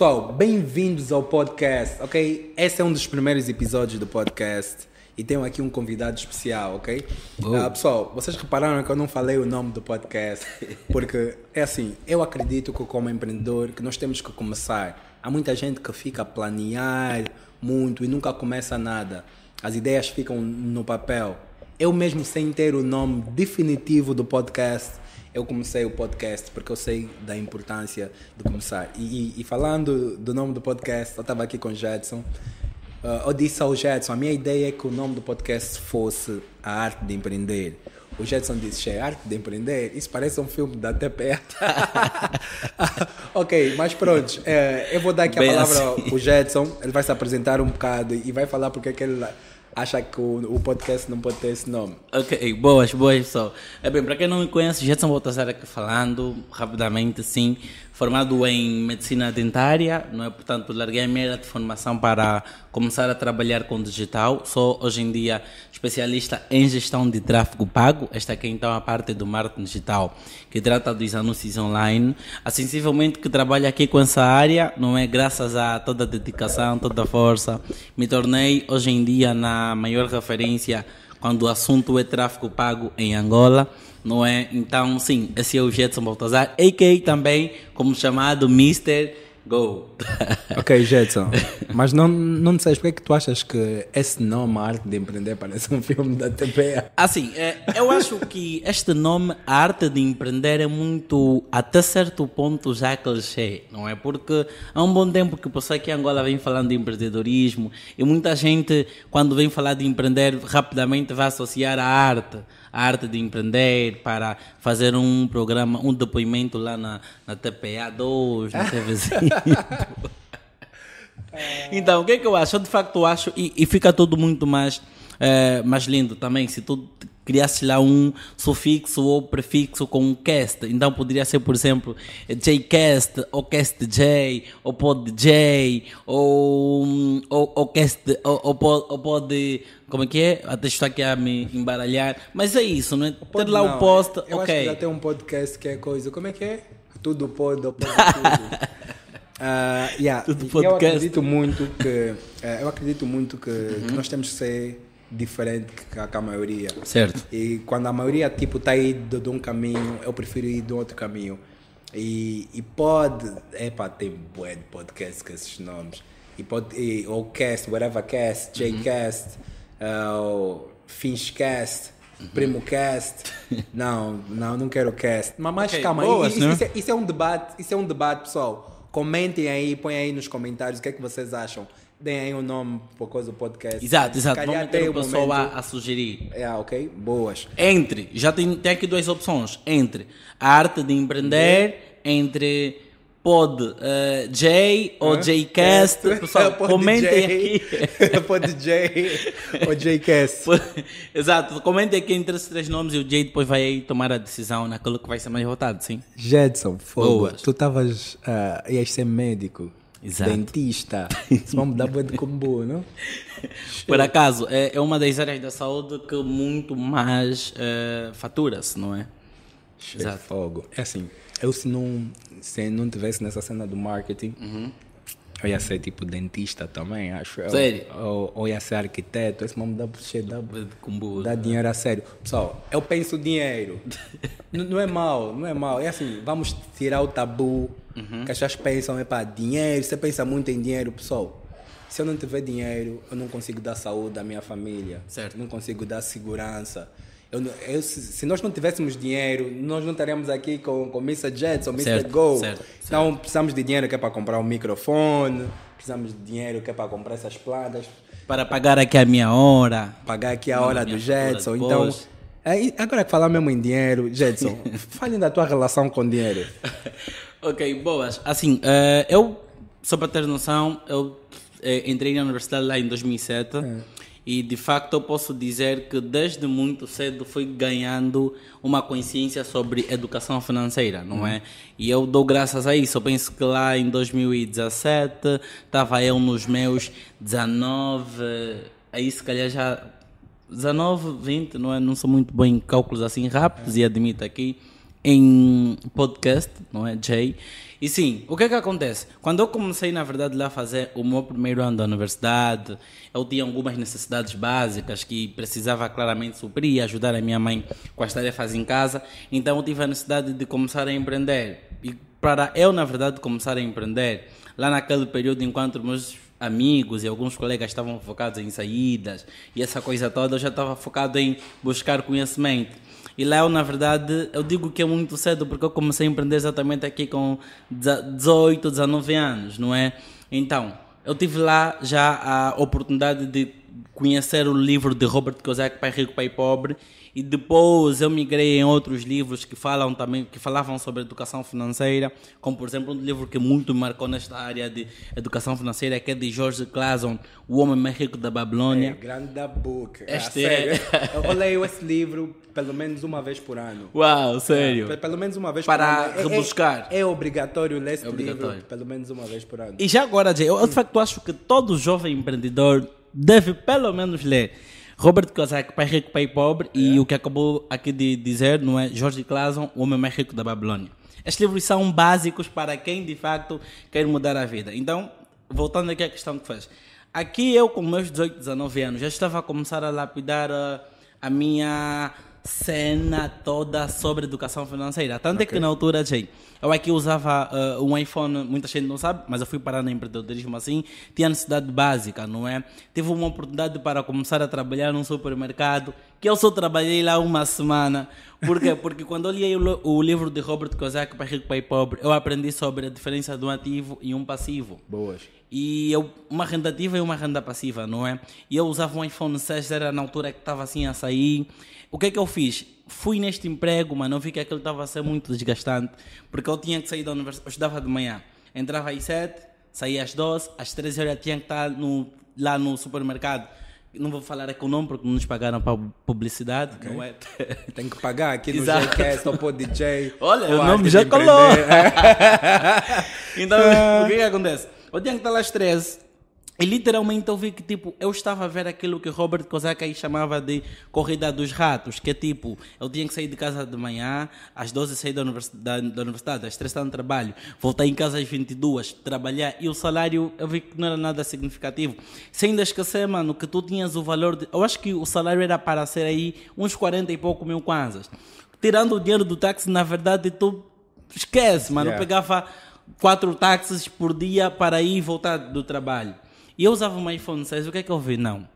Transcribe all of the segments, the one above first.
Pessoal, bem-vindos ao podcast, ok? Esse é um dos primeiros episódios do podcast e tenho aqui um convidado especial, ok? Ah, pessoal, vocês repararam que eu não falei o nome do podcast porque é assim, eu acredito que como empreendedor que nós temos que começar. Há muita gente que fica a planear muito e nunca começa nada. As ideias ficam no papel. Eu mesmo sem ter o nome definitivo do podcast, eu comecei o podcast porque eu sei da importância de começar. E, e- e falando do nome do podcast, eu estava aqui com o Jetson. Uh, eu disse ao Jetson, a minha ideia é que o nome do podcast fosse A Arte de Empreender. O Jetson disse, "Che, Arte de Empreender? Isso parece um filme da TPA. ok, mas pronto, eh, eu vou dar aqui a Bem palavra assim. ao Jetson, ele vai se apresentar um bocado e vai falar porque é que ele acha que o, o podcast não pode ter esse nome. Ok, boas, boas pessoal. É bem, para quem não me conhece, Jetson Baltazar aqui falando rapidamente, sim. Formado em medicina dentária, não é? Portanto, larguei a minha de formação para começar a trabalhar com digital. Sou hoje em dia especialista em gestão de tráfego pago. Esta aqui então é a parte do marketing digital, que trata dos anúncios online. A sensivelmente que trabalho aqui com essa área, não é? Graças a toda a dedicação, toda a força, me tornei hoje em dia na maior referência quando o assunto é tráfego pago em Angola, não é? Então, sim, esse é o Jetson Baltazar, a.k.a. também como chamado Mr. Go. Ok, Jetson, mas não, não sei porque é que tu achas que esse nome, A Arte de Empreender, parece um filme da TPA. Assim, é, eu acho que este nome, a arte de empreender, é muito, até certo ponto, já clichê, não é? Porque há um bom tempo que o pessoal aqui em Angola vem falando de empreendedorismo e muita gente, quando vem falar de empreender, rapidamente vai associar a arte, a arte de empreender, para fazer um programa, um depoimento lá na, na TPA 2, na TV5. Então, o que é que eu acho? Eu de facto acho, e, e fica tudo muito mais, eh, mais lindo também, se tu criasse lá um sufixo ou prefixo com um cast. Então poderia ser, por exemplo, Jcast, ou Cast J, ou Pod J, ou, ou, ou Cast, ou, ou, pod, ou Pod, como é que é? Até estou aqui a me embaralhar. Mas é isso, não é? Ter lá Não, o post, Eu ok. acho que já tem um podcast que é coisa. Como é que é? Tudo pode, ou pode tudo. Ah, yeah, Tudo e Eu podcast. acredito muito que eh, eu acredito muito que, Uhum. que nós temos que ser diferente que a, que a maioria. Certo. E quando a maioria tipo está aí de, um caminho, eu prefiro ir de outro caminho. E, e pode, epá, tem bué de podcast com esses nomes. E pode, e, ou cast, whatever cast, Uhum. Jcast, uh, ou Finchcast, Uhum. Primo Cast. Não, não, não quero cast. Mas, mas Ok, calma, boas, isso, né? isso é, isso é um debate, isso é um debate, pessoal. Comentem aí, põem aí nos comentários o que é que vocês acham. Deem aí um nome por causa do podcast. Exato, exato. Vamos ter tem o pessoal momento- a, a sugerir. É, ok? Boas. Entre, já tem, tem aqui duas opções. Entre a arte de empreender, entre pod eh, J ou Jcast. Pessoal, Pode comentem J, aqui. Pode J ou Jcast. Exato, comentem aqui entre esses três nomes e o Jay depois vai aí tomar a decisão naquilo que vai ser mais votado, sim. Jedson, fogo. Boas. Tu estavas. ah, ias ser médico. Exato. Dentista. Isso vamos dar boa de combo, não? Por acaso, é, é uma das áreas da saúde que muito mais eh, fatura-se, não é? Exato. Fogo. É assim, eu se não, se não tivesse nessa cena do marketing, eu ia ser tipo dentista também, acho. eu. Sério? Ou, ou ia ser arquiteto. Esse nome dá, cheio, dá, dá dinheiro a sério. Pessoal, eu penso dinheiro. N- não é mal, não é mal. É assim, vamos tirar o tabu que as pessoas pensam, é para dinheiro, você pensa muito em dinheiro, pessoal. Se eu não tiver dinheiro, eu não consigo dar saúde à minha família. Certo. Não consigo dar segurança. Eu, não- eu- se, se nós não tivéssemos dinheiro, nós não estaríamos aqui com, com Mr. Jetson, Mr. Certo, Go. certo, Então precisamos de dinheiro que é para comprar um microfone, precisamos de dinheiro que é para comprar essas plantas Para pagar aqui a minha hora. pagar aqui a Manda hora do Jetson. Então, aí, agora que falar mesmo em dinheiro, Jetson, falem da tua relação com dinheiro. Ok, boas. Assim, eh, eu, só para ter noção, eu eh, entrei na universidade lá em 2007 e de facto eu posso dizer que desde muito cedo fui ganhando uma consciência sobre educação financeira, não é? E eu dou graças a isso. Eu penso que lá em 2017 estava eu nos meus 19, aí se calhar já 19, 20, não, é? não sou muito bom em cálculos assim rápidos e admito aqui em podcast, não é, Jay? E sim, o que é que acontece? Quando eu comecei, na verdade, lá a fazer o meu primeiro ano da universidade, eu tinha algumas necessidades básicas que precisava claramente suprir e ajudar a minha mãe com as tarefas em casa. Então eu tive a necessidade de começar a empreender. E para eu, na verdade, começar a empreender, lá naquele período, enquanto meus amigos e alguns colegas estavam focados em saídas e essa coisa toda, eu já estava focado em buscar conhecimento. E lá eu, na verdade, eu digo que é muito cedo porque eu comecei a empreender exatamente aqui com 18, 19 anos, não é? Então, eu tive lá já a oportunidade de conhecer o livro de Robert Kiyosaki, Pai Rico, Pai Pobre, e depois eu migrei em outros livros que falam também que falavam sobre educação financeira, como por exemplo um livro que muito me marcou nesta área de educação financeira que é de George Clason, O Homem Mais Rico da Babilônia. É, grande book. Este ah, é- sério. Eu leio esse livro pelo menos uma vez por ano. Uau, sério. É, pelo menos uma vez Para por ano. É- rebuscar. É, é obrigatório ler esse obrigatório. livro pelo menos uma vez por ano. E já agora, Jay, eu de facto acho que todo jovem empreendedor deve pelo menos ler Robert Kiyosaki, Pai Rico, Pai Pobre, e o que acabou aqui de dizer, não é? George Clason, O Homem Mais Rico da Babilônia. Estes livros são básicos para quem de facto quer mudar a vida. Então, voltando aqui à questão que fez. Aqui eu, com meus 18, 19 anos, já estava a começar a lapidar a, a minha cena toda sobre educação financeira. Tanto é que na altura, Jay, eu aqui usava uh, um iPhone, muita gente não sabe, mas eu fui parar no empreendedorismo assim, tinha necessidade básica, não é? Tive uma oportunidade para começar a trabalhar num supermercado, que eu só trabalhei lá uma semana. Por quê? Porque quando eu li o, o livro de Robert Kiyosaki, Pai Rico, Pai Pobre, eu aprendi sobre a diferença de um ativo e um passivo. Boas. E eu, uma renda ativa e uma renda passiva, não é? E eu usava um iPhone 6, era na altura que estava assim a sair. O que é que eu fiz? Fui neste emprego, mas não vi que aquilo estava a ser muito desgastante, porque eu tinha que sair da universidade, eu estudava de manhã. Entrava às 7, saía às 12, às 13 horas tinha que estar no, lá no supermercado. Não vou falar aqui o nome porque não nos pagaram para publicidade, não é? Tem que pagar aqui no. JCast ou para DJ. Olha, o nome já colou. então, o que que acontece? Eu tinha que estar às 13 e literalmente eu vi que tipo, eu estava a ver aquilo que Robert Kiyosaki aí chamava de corrida dos ratos, que é tipo, eu tinha que sair de casa de manhã, às 12 sair da universidade, da, da universidade às 3 estar no trabalho, voltar em casa às 22, trabalhar e o salário eu vi que não era nada significativo. Sem ainda esquecer, mano, que tu tinhas o valor de, eu acho que o salário era para ser aí uns 40 e pouco mil kwanzas. Tirando o dinheiro do táxi, na verdade, tu esquece, mano. Eu Yeah. pegava quatro táxis por dia para ir e voltar do trabalho. E eu usava um iPhone 6, o que é que eu vi? Não.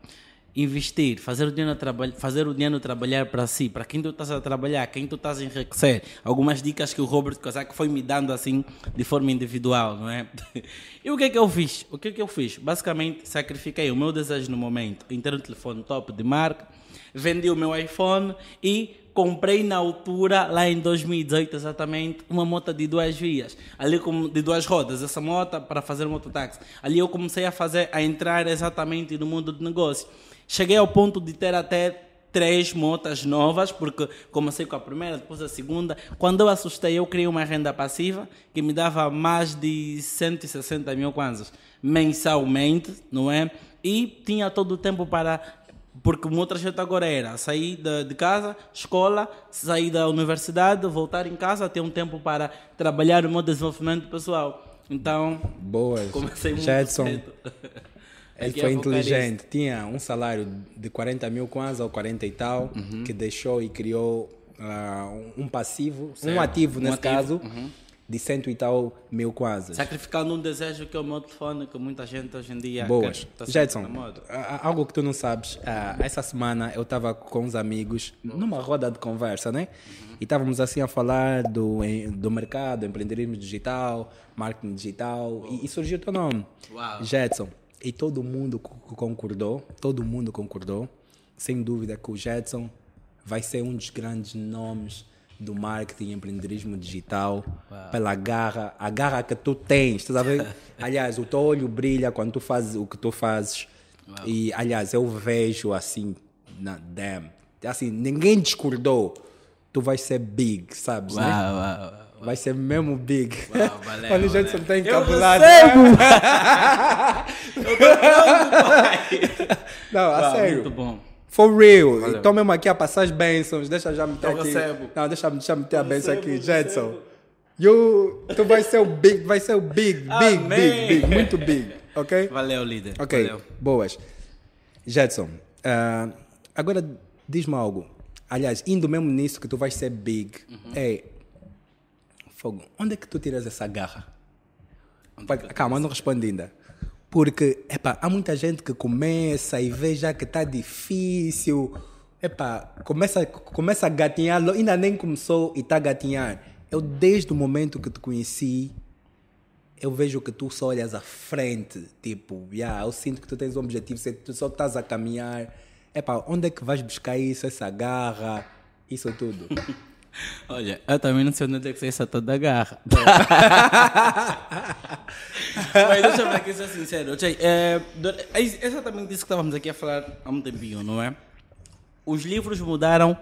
Investir, fazer o dinheiro, traba fazer o dinheiro trabalhar para si, para quem tu estás a trabalhar, quem tu estás a enriquecer. Algumas dicas que o Robert Kiyosaki foi me dando assim, de forma individual, não é? E o que é que eu fiz? O que é que eu fiz? Basicamente, sacrifiquei o meu desejo no momento ter um telefone top de marca, vendi o meu iPhone e comprei na altura, lá em 2018 exatamente, uma moto de duas vias, ali com, de duas rodas, essa moto para fazer mototáxi. Ali eu comecei a fazer, a entrar exatamente no mundo de negócio. Cheguei ao ponto de ter até três motas novas, porque comecei com a primeira, depois a segunda. Quando eu assustei, eu criei uma renda passiva que me dava mais de 160 mil kwanzas mensalmente, não é? E tinha todo o tempo para porque o meu trajeto agora era sair de, de casa, escola, sair da universidade, voltar em casa, ter um tempo para trabalhar no meu desenvolvimento pessoal. Então, Boas. comecei muito Jetson. cedo. Ele Aqui foi inteligente. Tinha um salário de 40 mil kwanza ou 40 e tal, Uhum. que deixou e criou ah, um passivo, um ativo Um nesse ativo, caso, de cento e tal mil kwanzas. Sacrificando um desejo que é o meu telefone, que muita gente hoje em dia Boas. tá Jetson, algo que tu não sabes, ah, essa semana eu estava com uns amigos numa roda de conversa, né? Uhum. E estávamos assim a falar do, do mercado, empreendedorismo digital, marketing digital, e, e surgiu o teu nome, Uau. Jetson. E todo mundo co- concordou, todo mundo concordou, sem dúvida que o Jetson vai ser um dos grandes nomes do marketing e empreendedorismo digital pela garra, a garra que tu tens, estás a ver? aliás, o teu olho brilha quando tu fazes o que tu fazes. E aliás, eu vejo assim, na damn, assim, ninguém discordou. Tu vais ser big, sabes, né? Uau, uau, uau. Vai ser mesmo big. Uau, valeu, Quando o valeu. Jetson tem Eu encabulado. Não, a Uau, sério. Muito bom. For real. Então mesmo aqui a passar as bênçãos. Deixa já meter Eu aqui. recebo. Não, deixa, deixa meter a bênção aqui. Jetson. You, tu vai ser o big, vai ser o big, big, Amém. big, big, muito big, ok? Valeu, líder. Ok, Valeu. boas. Jetson, ah, agora diz-me algo. Aliás, indo mesmo nisso que tu vais ser big, é. Fogo, onde é que tu tiras essa garra? Pa- Calma, não responde ainda. Porque, epá, há muita gente que começa e vê já que está difícil. Epá, começa, começa a gatinhar, ainda nem começou e está a gatinhar. Eu, desde o momento que te conheci, eu vejo que tu só olhas à frente. Tipo, yeah, eu sinto que tu tens um objetivo, tu só estás a caminhar. Epá, onde é que vais buscar isso, essa garra, isso tudo? Olha, eu também não sei onde é que você essa toda garra. Mas deixa eu ver aqui ser sincero. Tchê, é, do- é exatamente isso que estávamos aqui a falar há um tempinho, não é? Os livros mudaram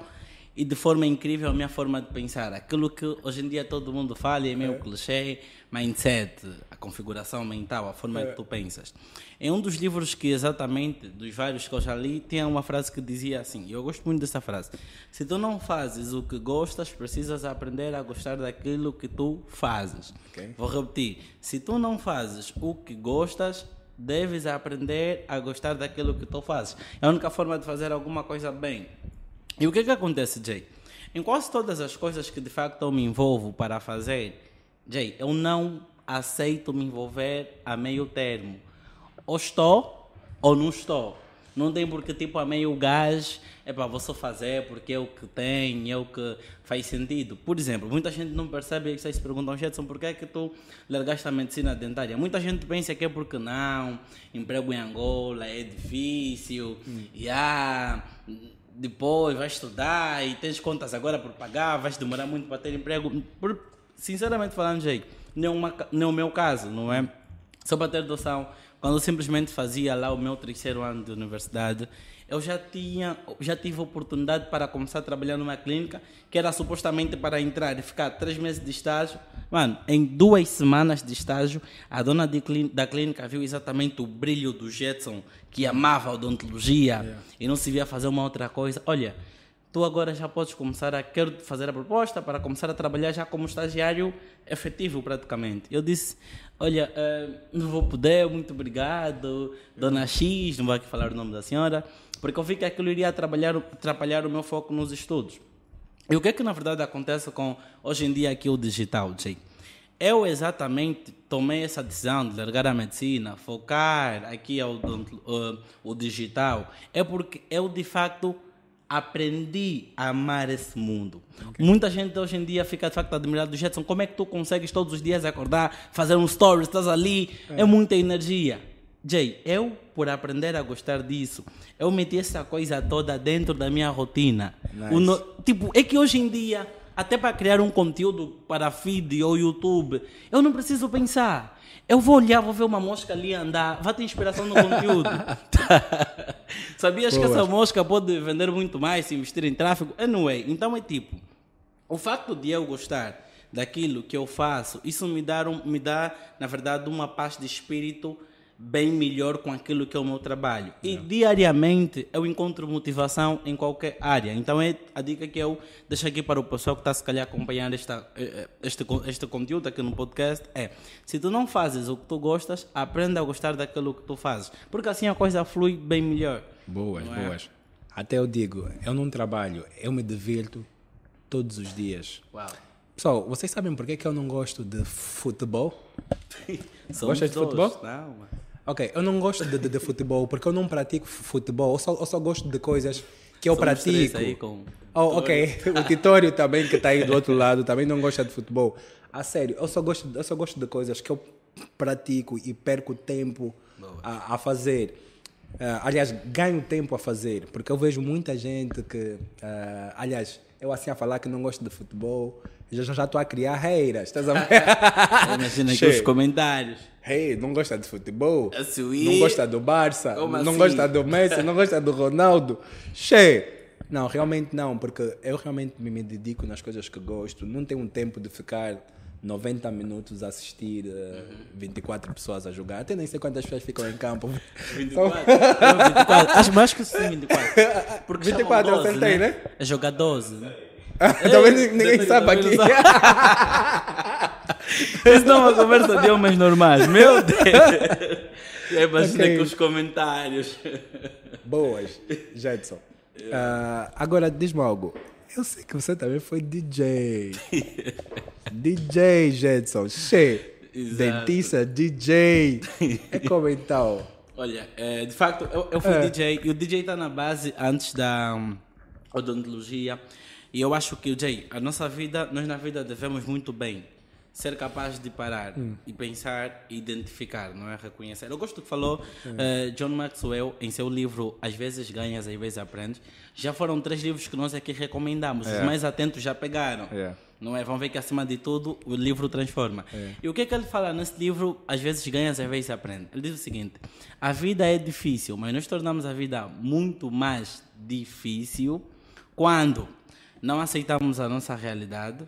e de forma incrível a minha forma de pensar. Aquilo que hoje em dia todo mundo fala é meio clichê, mindset, a configuração mental, a forma que tu pensas. Em um dos livros que exatamente, dos vários que eu já li, tinha uma frase que dizia assim, e eu gosto muito dessa frase. Se tu não fazes o que gostas, precisas aprender a gostar daquilo que tu fazes. Ok. Vou repetir. Se tu não fazes o que gostas, deves aprender a gostar daquilo que tu fazes. É a única forma de fazer alguma coisa bem. E o que que acontece, Jay? Em quase todas as coisas que de facto eu me envolvo para fazer, Jay, eu não aceito me envolver a meio termo. Ou estou ou não estou. Não tem porque, tipo, a meio gás, é para você fazer porque é o que tem, é o que faz sentido. Por exemplo, muita gente não percebe e vocês se perguntam, Jetson, por que é que tu largaste a medicina dentária? Muita gente pensa que é porque não, emprego em Angola é difícil, e ah, depois vais estudar e tens contas agora por pagar, vais demorar muito para ter emprego. Por, sinceramente falando, Jay, não é, uma é o meu caso, não é? Só para ter noção, quando eu simplesmente fazia lá o meu terceiro ano de universidade, eu já tinha, já tive oportunidade para começar a trabalhar numa clínica que era supostamente para entrar e ficar três meses de estágio. Mano, em duas semanas de estágio, a dona de clí- da clínica viu exatamente o brilho do Jetson, que amava a odontologia e não se via fazer uma outra coisa. Olha, tu agora já podes começar a quero fazer a proposta para começar a trabalhar já como estagiário efetivo praticamente. Eu disse, olha, eh, não vou poder, muito obrigado, dona X, não vou aqui falar o nome da senhora, porque eu vi que aquilo iria atrapalhar, atrapalhar o meu foco nos estudos. E o que é que na verdade acontece com hoje em dia aqui o digital, Jay? Eu exatamente tomei essa decisão de largar a medicina, focar aqui ao uh, o digital, é porque eu de facto aprendi a amar esse mundo. Muita gente hoje em dia fica de facto admirada do Jetson. Como é que tu consegues todos os dias acordar, fazer um story, estás ali? É, muita energia. Jay, eu, por aprender a gostar disso, eu meti essa coisa toda dentro da minha rotina. Nice. No- tipo, é que hoje em dia, até para criar um conteúdo para feed ou YouTube, eu não preciso pensar. Eu vou olhar, vou ver uma mosca ali andar, vai ter inspiração no conteúdo. Sabias que Boa. essa mosca pode vender muito mais se investir em tráfego? Anyway, então é tipo, o facto de eu gostar daquilo que eu faço, isso me dá, me dá na verdade, uma paz de espírito bem melhor com aquilo que é o meu trabalho. E diariamente eu encontro motivação em qualquer área. Então é a dica que eu deixo aqui para o pessoal que está se calhar acompanhando esta, eh, eh, este, este conteúdo aqui no podcast é, se tu não fazes o que tu gostas, aprenda a gostar daquilo que tu fazes. Porque assim a coisa flui bem melhor. Boas, é? boas. Até eu digo, eu não trabalho, eu me divirto todos os dias. Uau. Pessoal, vocês sabem por que que eu não gosto de futebol? Gostas de futebol? Não, mano. Ok, eu não gosto de, de- de futebol porque eu não pratico fu- futebol. Eu só, eu só gosto de coisas que eu Somos pratico. aí com- Oh, ok. O Titório também, que está aí do outro lado, também não gosta de futebol. A sério, eu só gosto, eu só gosto de coisas que eu pratico e perco tempo a, a fazer. Ah, aliás, ganho tempo a fazer, porque eu vejo muita gente que. ah, aliás, eu assim a falar que não gosto de futebol, já já estou a criar reiras, estás a ver? Imagina aqui os comentários. Hey, não gosta de futebol? A Suí. Não gosta do Barça? Como não assim? gosta do Messi? Não gosta do Ronaldo? Che! Não, realmente não, porque eu realmente me, dedico nas coisas que gosto. Não tenho tempo de ficar 90 minutos a assistir eh, 24 pessoas a jogar. Até nem sei quantas pessoas ficam em campo. 24. Não, 24. Acho mais que sim, 24. Porque 24 eu 12, acertei, né? É jogar 12. Ei, ninguém não aqui. Isso não é uma conversa de homens normais, meu Deus. É bastante Ok. com os comentários. Boas, Jetson. Ah, agora, diz-me algo. Eu sei que você também foi DJ. DJ, Jetson. Che. Dentista, DJ. É como então? Olha, eh, de facto, eu, eu fui É. DJ e o DJ está na base antes da hum, odontologia. E eu acho que o DJ, a nossa vida, nós na vida devemos muito bem ser capaz de parar Hum. e pensar e identificar, não é? Reconhecer. Eu gosto do que falou eh, John Maxwell em seu livro Às vezes ganhas, às vezes aprendes. Já foram três livros que nós aqui recomendamos. Os É. mais atentos já pegaram. É. Não é? Vão ver que acima de tudo o livro transforma. E o que é que ele fala nesse livro? Às vezes ganhas, às vezes aprende. Ele diz o seguinte: a vida é difícil, mas nós tornamos a vida muito mais difícil quando não aceitamos a nossa realidade,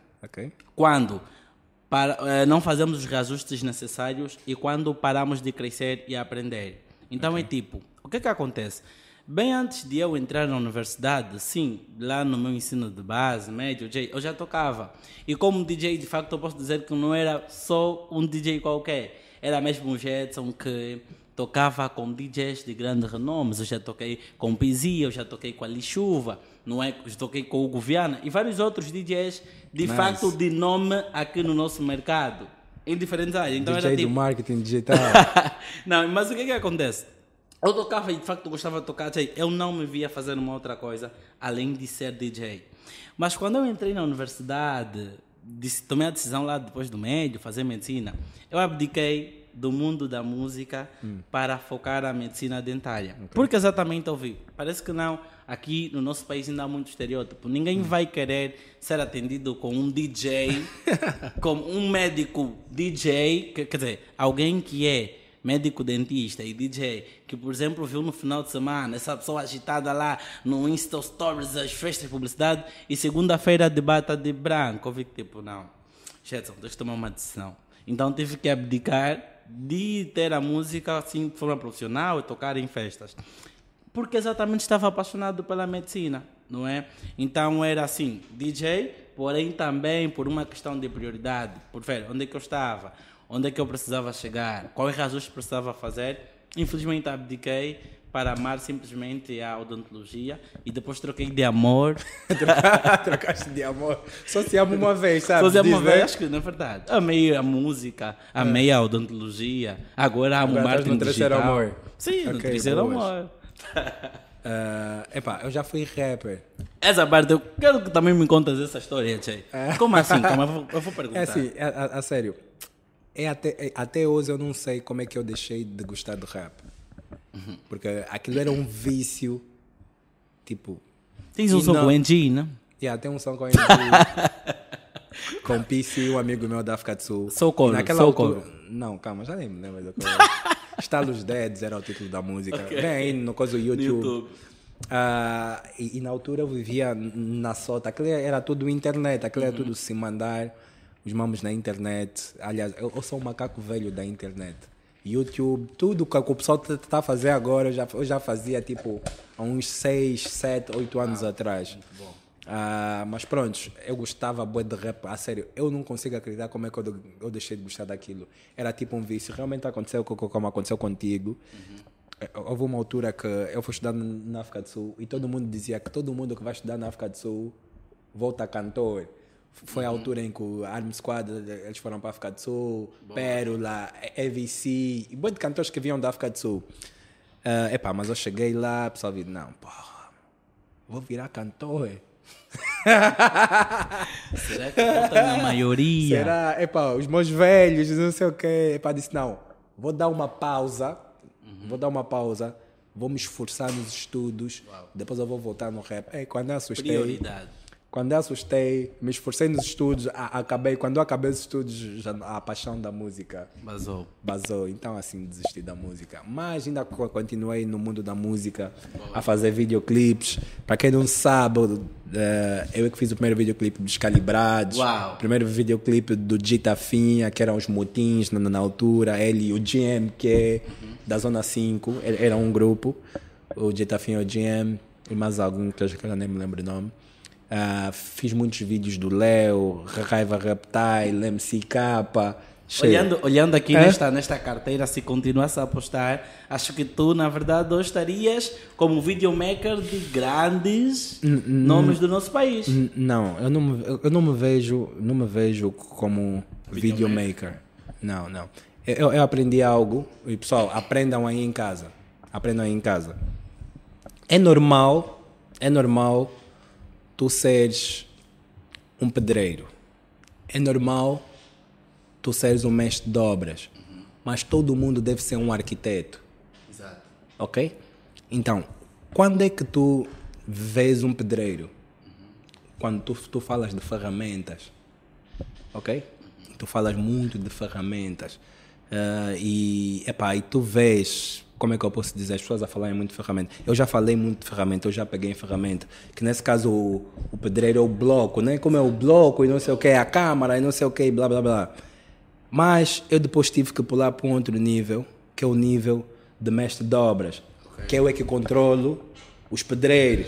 quando para, eh, não fazemos os reajustes necessários e quando paramos de crescer e aprender. Então é tipo, o que é que acontece? Bem antes de eu entrar na universidade, sim, lá no meu ensino de base, médio, eu já tocava. E como DJ, de facto, eu posso dizer que não era só um DJ qualquer. Era mesmo um Jetson que tocava com DJs de grande renome. Eu já toquei com Pizia, eu já toquei com a Lixuva, não é? Toquei com o Hugo Viana e vários outros DJs de Nice. facto de nome aqui no nosso mercado, em diferentes áreas. Então DJ era do tipo, marketing digital. não, mas o que é que acontece? Eu tocava e de facto gostava de tocar DJ. Eu não me via fazer uma outra coisa além de ser DJ. Mas quando eu entrei na universidade, tomei a decisão lá depois do médio, fazer medicina, eu abdiquei do mundo da música para focar na medicina dentária. Porque exatamente eu vi, parece que não, aqui no nosso país ainda há muito estereótipo. Ninguém vai querer ser atendido com um DJ, como um médico DJ, que- quer dizer, alguém que é médico dentista e DJ, que por exemplo viu no final de semana essa pessoa agitada lá no Insta Stories, as festas de publicidade, e segunda-feira debata de branco. Eu vi que tipo, não, Jetson, deixa eu tomar uma decisão. Então tive que abdicar de ter a música assim de forma profissional e tocar em festas. Porque exatamente estava apaixonado pela medicina, não é? Então era assim, DJ, porém também por uma questão de prioridade, por ver onde é que eu estava, onde é que eu precisava chegar, quais reajustes precisava fazer. Infelizmente abdiquei para amar simplesmente a odontologia e depois troquei de amor. Trocaste de amor. Só se ama uma vez, sabe? Fazer uma Diz, né? vez, acho que na verdade. Amei a música, amei a odontologia, agora amo Agora marketing no terceiro digital. amor. Sim, no Ok, terceiro boas. amor. Ah, epá, eu já fui rapper. Essa parte, eu quero que também me contas essa história, Tchê. Como assim? Calma, eu vou, eu vou perguntar. É assim, a, a- a sério. É até, é- até hoje eu não sei como é que eu deixei de gostar de rap. Porque aquilo era um vício. Tipo, Tens um som não- com NG, né? yeah, tem um som com ele. com PC, um amigo meu da África do Sul. Coro, Naquela Soul altura. Não, calma, já nem me lembro. Estalos Deads era o título da música. Vem aí no coisa do YouTube. YouTube. Ah, e, e na altura eu vivia na sota, aquilo era tudo internet, aquilo era tudo se mandar, os mamos na internet. Aliás, eu, eu sou um macaco velho da internet. YouTube, tudo que o pessoal está a fazer agora, eu já, eu já fazia tipo há uns 6, 7, 8 anos atrás. Ah, mas pronto, eu gostava bué de rap, a sério, eu não consigo acreditar como é que eu, de- eu deixei de gostar daquilo. Era tipo um vício, realmente aconteceu co- co- como aconteceu contigo. Eh, Houve uma altura que eu fui estudar na África do Sul e todo mundo dizia que todo mundo que vai estudar na África do Sul volta cantor. Foi a altura em que o Arm Squad eh, eles foram para a África do Sul, Pérola, EVC, e muitos cantores que vinham da África do Sul. Ah, epá, mas eu cheguei lá, o pessoal viu, não, porra, vou virar cantor. Será que falta na maioria? Será? Epá, os meus velhos, não sei o quê. Epá, disse, não, vou dar uma pausa, vou dar uma pausa, vou me esforçar nos estudos, depois eu vou voltar no rap. Ei, quando eu assustei, Prioridade. Quando eu assustei, me esforcei nos estudos, a- acabei, quando eu acabei os estudos, já, a paixão da música Basou. basou, então assim desisti da música. Mas ainda co- continuei no mundo da música a fazer videoclipes. Para quem não sabe, eh, eu que fiz o primeiro videoclipe dos Calibrados. Uau. Primeiro videoclipe do Gita Finha, que eram os motins na, na altura. Ele e o GM, que é da Zona 5, era um grupo. O Gita Finha, o GM e mais algum que eu já que eu já nem me lembro o nome. Ah, fiz muitos vídeos do Léo, Raiva Reptile, MCK. cheio. Olhando, olhando aqui É? nesta, nesta carteira, se continuasse a apostar, acho que tu, na verdade, hoje estarias como videomaker de grandes nomes do nosso país. N- Não, eu não, me, eu- não me vejo, não me vejo como videomaker. Não, não. Eu, eu aprendi algo e pessoal, aprendam aí em casa. Aprendam aí em casa. É normal, é normal tu seres um pedreiro. É normal tu seres um mestre de obras. Mas todo mundo deve ser um arquiteto. Exato. Ok? Então, quando é que tu vês um pedreiro? Quando tu, tu falas de ferramentas. Ok? Tu falas muito de ferramentas. Ah, e, epá, e tu vês, como é que eu posso dizer, as pessoas a falarem muito de ferramenta. Eu já falei muito de ferramenta, eu já peguei em ferramenta. Que nesse caso o, o pedreiro é o bloco, né? Como é o bloco e não sei o que, a câmara e não sei o que, blá blá blá. Mas eu depois tive que pular para um outro nível, que é o nível de mestre de obras. Que eu é que controlo os pedreiros.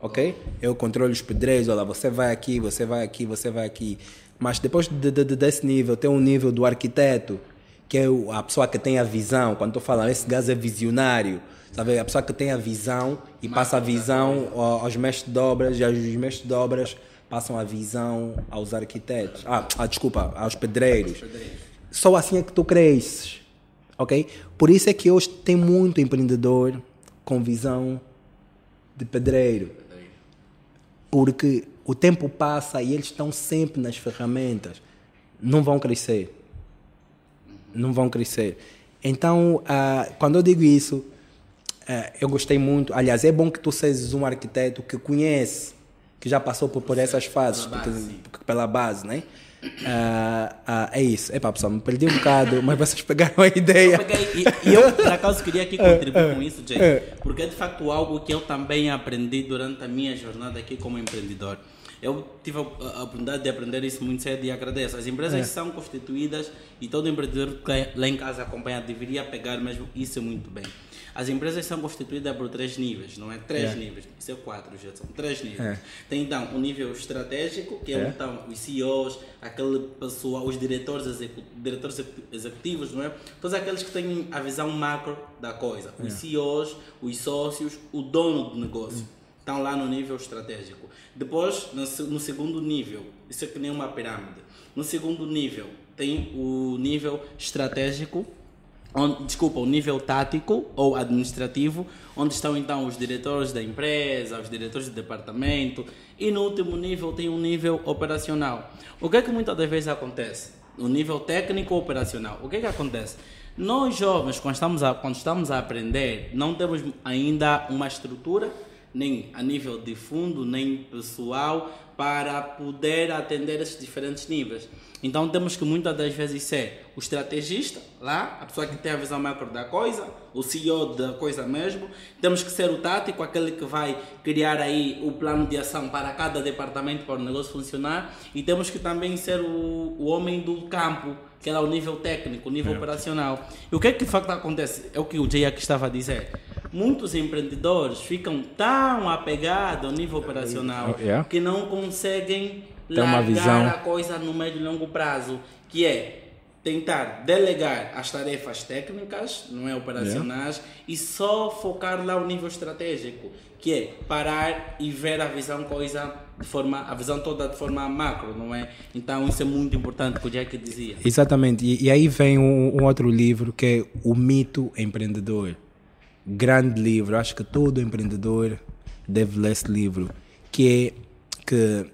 Ok? Eu controlo os pedreiros, olha, você vai aqui, você vai aqui, você vai aqui. Mas depois de, de- de- desse nível, tem um nível do arquiteto, que é a pessoa que tem a visão. Quando estou falando, esse gajo é visionário. Sabe? A pessoa que tem a visão e passa a visão ao- aos mestres de obras, e os mestres de obras passam a visão aos arquitetos. Ah, ah, desculpa, aos pedreiros. Só assim é que tu cresces. Ok? Por isso é que hoje tem muito empreendedor com visão de pedreiro. Porque o tempo passa e eles estão sempre nas ferramentas. Não vão crescer. Não vão crescer. Então, ah, quando eu digo isso, ah, eu gostei muito. Aliás, é bom que tu sejas um arquiteto que conhece, que já passou por, por essas fases, Pela base, porque- pela base, né? Ah, é isso. Epá, pessoal, me perdi um bocado, mas vocês pegaram a ideia. Peguei- e, e eu, por acaso, queria aqui contribuir com isso, Jay, porque é de facto algo que eu também aprendi durante a minha jornada aqui como empreendedor. Eu tive a, oportunidade de aprender isso muito cedo e agradeço. As empresas É. são constituídas e todo empreendedor que lá em casa acompanha deveria pegar mesmo isso muito bem. As empresas são constituídas por três níveis, não é? Três É. níveis. Isso é quatro, já são três níveis. É. Tem então o nível estratégico, que é, É. estão os CEOs, aquele pessoal, os diretores, execu- diretores execu- executivos, não é? Todos aqueles que têm a visão macro da coisa. Os CEOs, os sócios, o dono do negócio. Estão lá no nível estratégico. Depois, no, se- no segundo nível, isso é que nem uma pirâmide. No segundo nível, tem o nível estratégico, onde, desculpa, o nível tático ou administrativo, onde estão então os diretores da empresa, os diretores do departamento, e no último nível tem um nível operacional. O que é que muitas das vezes acontece? No nível técnico operacional, o que é que acontece? Nós jovens, quando estamos a, quando estamos a aprender, não temos ainda uma estrutura, nem a nível de fundo, nem pessoal, para poder atender esses diferentes níveis. Então temos que muitas das vezes ser o estrategista, lá, a pessoa que tem a visão macro da coisa, o CEO da coisa mesmo. Temos que ser o tático, aquele que vai criar aí o plano de ação para cada departamento para o negócio funcionar. E temos que também ser o, o homem do campo, que é lá o nível técnico, o nível operacional. E o que é que de facto acontece? É o que o Jay aqui estava a dizer. Muitos empreendedores ficam tão apegados ao nível operacional Yeah. que não conseguem Tem largar visão. a coisa no médio e longo prazo, que é tentar delegar as tarefas técnicas, não é operacionais, e só focar lá o nível estratégico, que é parar e ver a visão coisa de forma, a visão toda de forma macro, não é? Então isso é muito importante, que o Jack dizia. Exatamente. E, e aí vem um, um outro livro que é O Mito Empreendedor. Grande livro. Acho que todo empreendedor deve ler esse livro. Que é que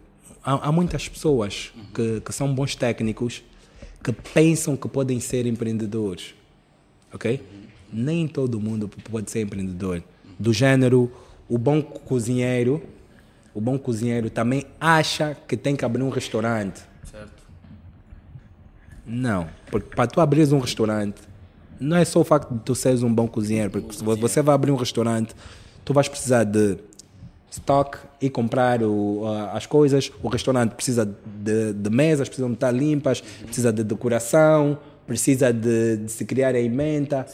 há, há muitas pessoas que, que são bons técnicos que pensam que podem ser empreendedores. Ok? Nem todo mundo pode ser empreendedor. Do gênero, o bom cozinheiro, o bom cozinheiro também acha que tem que abrir um restaurante. Certo? Não, porque para tu abrir um restaurante, não é só o facto de tu seres um bom cozinheiro, porque se você vai abrir um restaurante, tu vais precisar de stock e comprar o, as coisas, o restaurante precisa de, de mesas, precisam de estar limpas, precisa de decoração, precisa de, de se criar a emenda.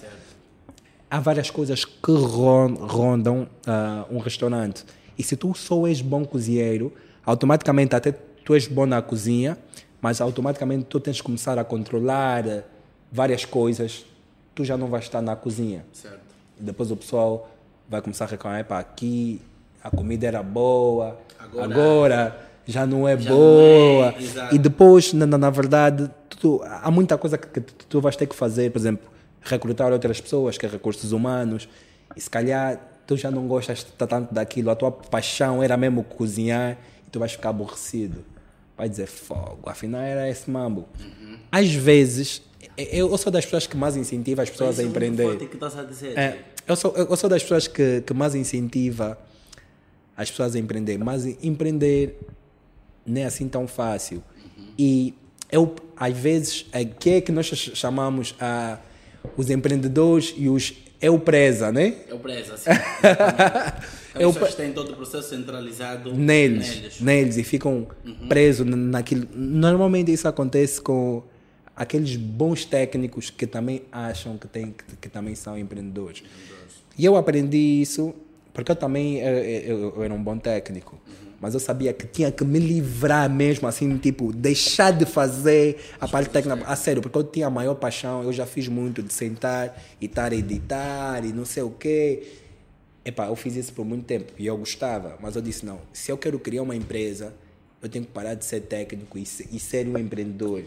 Há várias coisas que ron- rondam ah, um restaurante. E se tu só és bom cozinheiro, automaticamente até tu és bom na cozinha, mas automaticamente tu tens que começar a controlar várias coisas, tu já não vais estar na cozinha. Certo. Depois o pessoal vai começar a reclamar, para aqui a comida era boa, Agora- agora, já não é Já não boa. é, exato. e depois, na, na, verdade, tu- há muita coisa que, que tu, tu vais ter que fazer, por exemplo, recrutar outras pessoas, que é recursos humanos, e se calhar tu já não gostas tanto daquilo, a tua paixão era mesmo cozinhar, e tu vais ficar aborrecido. Vai dizer, fogo, afinal era esse mambo. Uhum. Às vezes, eu, eu sou das pessoas que mais incentiva as pessoas a é muito empreender. que estás a dizer. É, eu, sou, eu sou das pessoas que, que mais incentiva as pessoas a empreender, mas empreender não é assim tão fácil. E eu, às vezes, o que é que nós ch- chamamos a, os empreendedores e os eu presa, né? Eu preso, assim. Eu pre- têm todo o processo centralizado neles, neles e ficam presos na- naquilo. Normalmente isso acontece com aqueles bons técnicos que também acham que, tem, que, que também são empreendedores. E eu aprendi isso porque eu também eu, eu- eu era um bom técnico. Mas eu sabia que tinha que me livrar mesmo, assim, tipo, deixar de fazer a parte técnica. A sério, porque eu tinha a maior paixão, eu já fiz muito de sentar e estar a editar e não sei o quê. Epá, eu fiz isso por muito tempo e eu gostava, mas eu disse não, se eu quero criar uma empresa, eu tenho que parar de ser técnico e, e ser um empreendedor,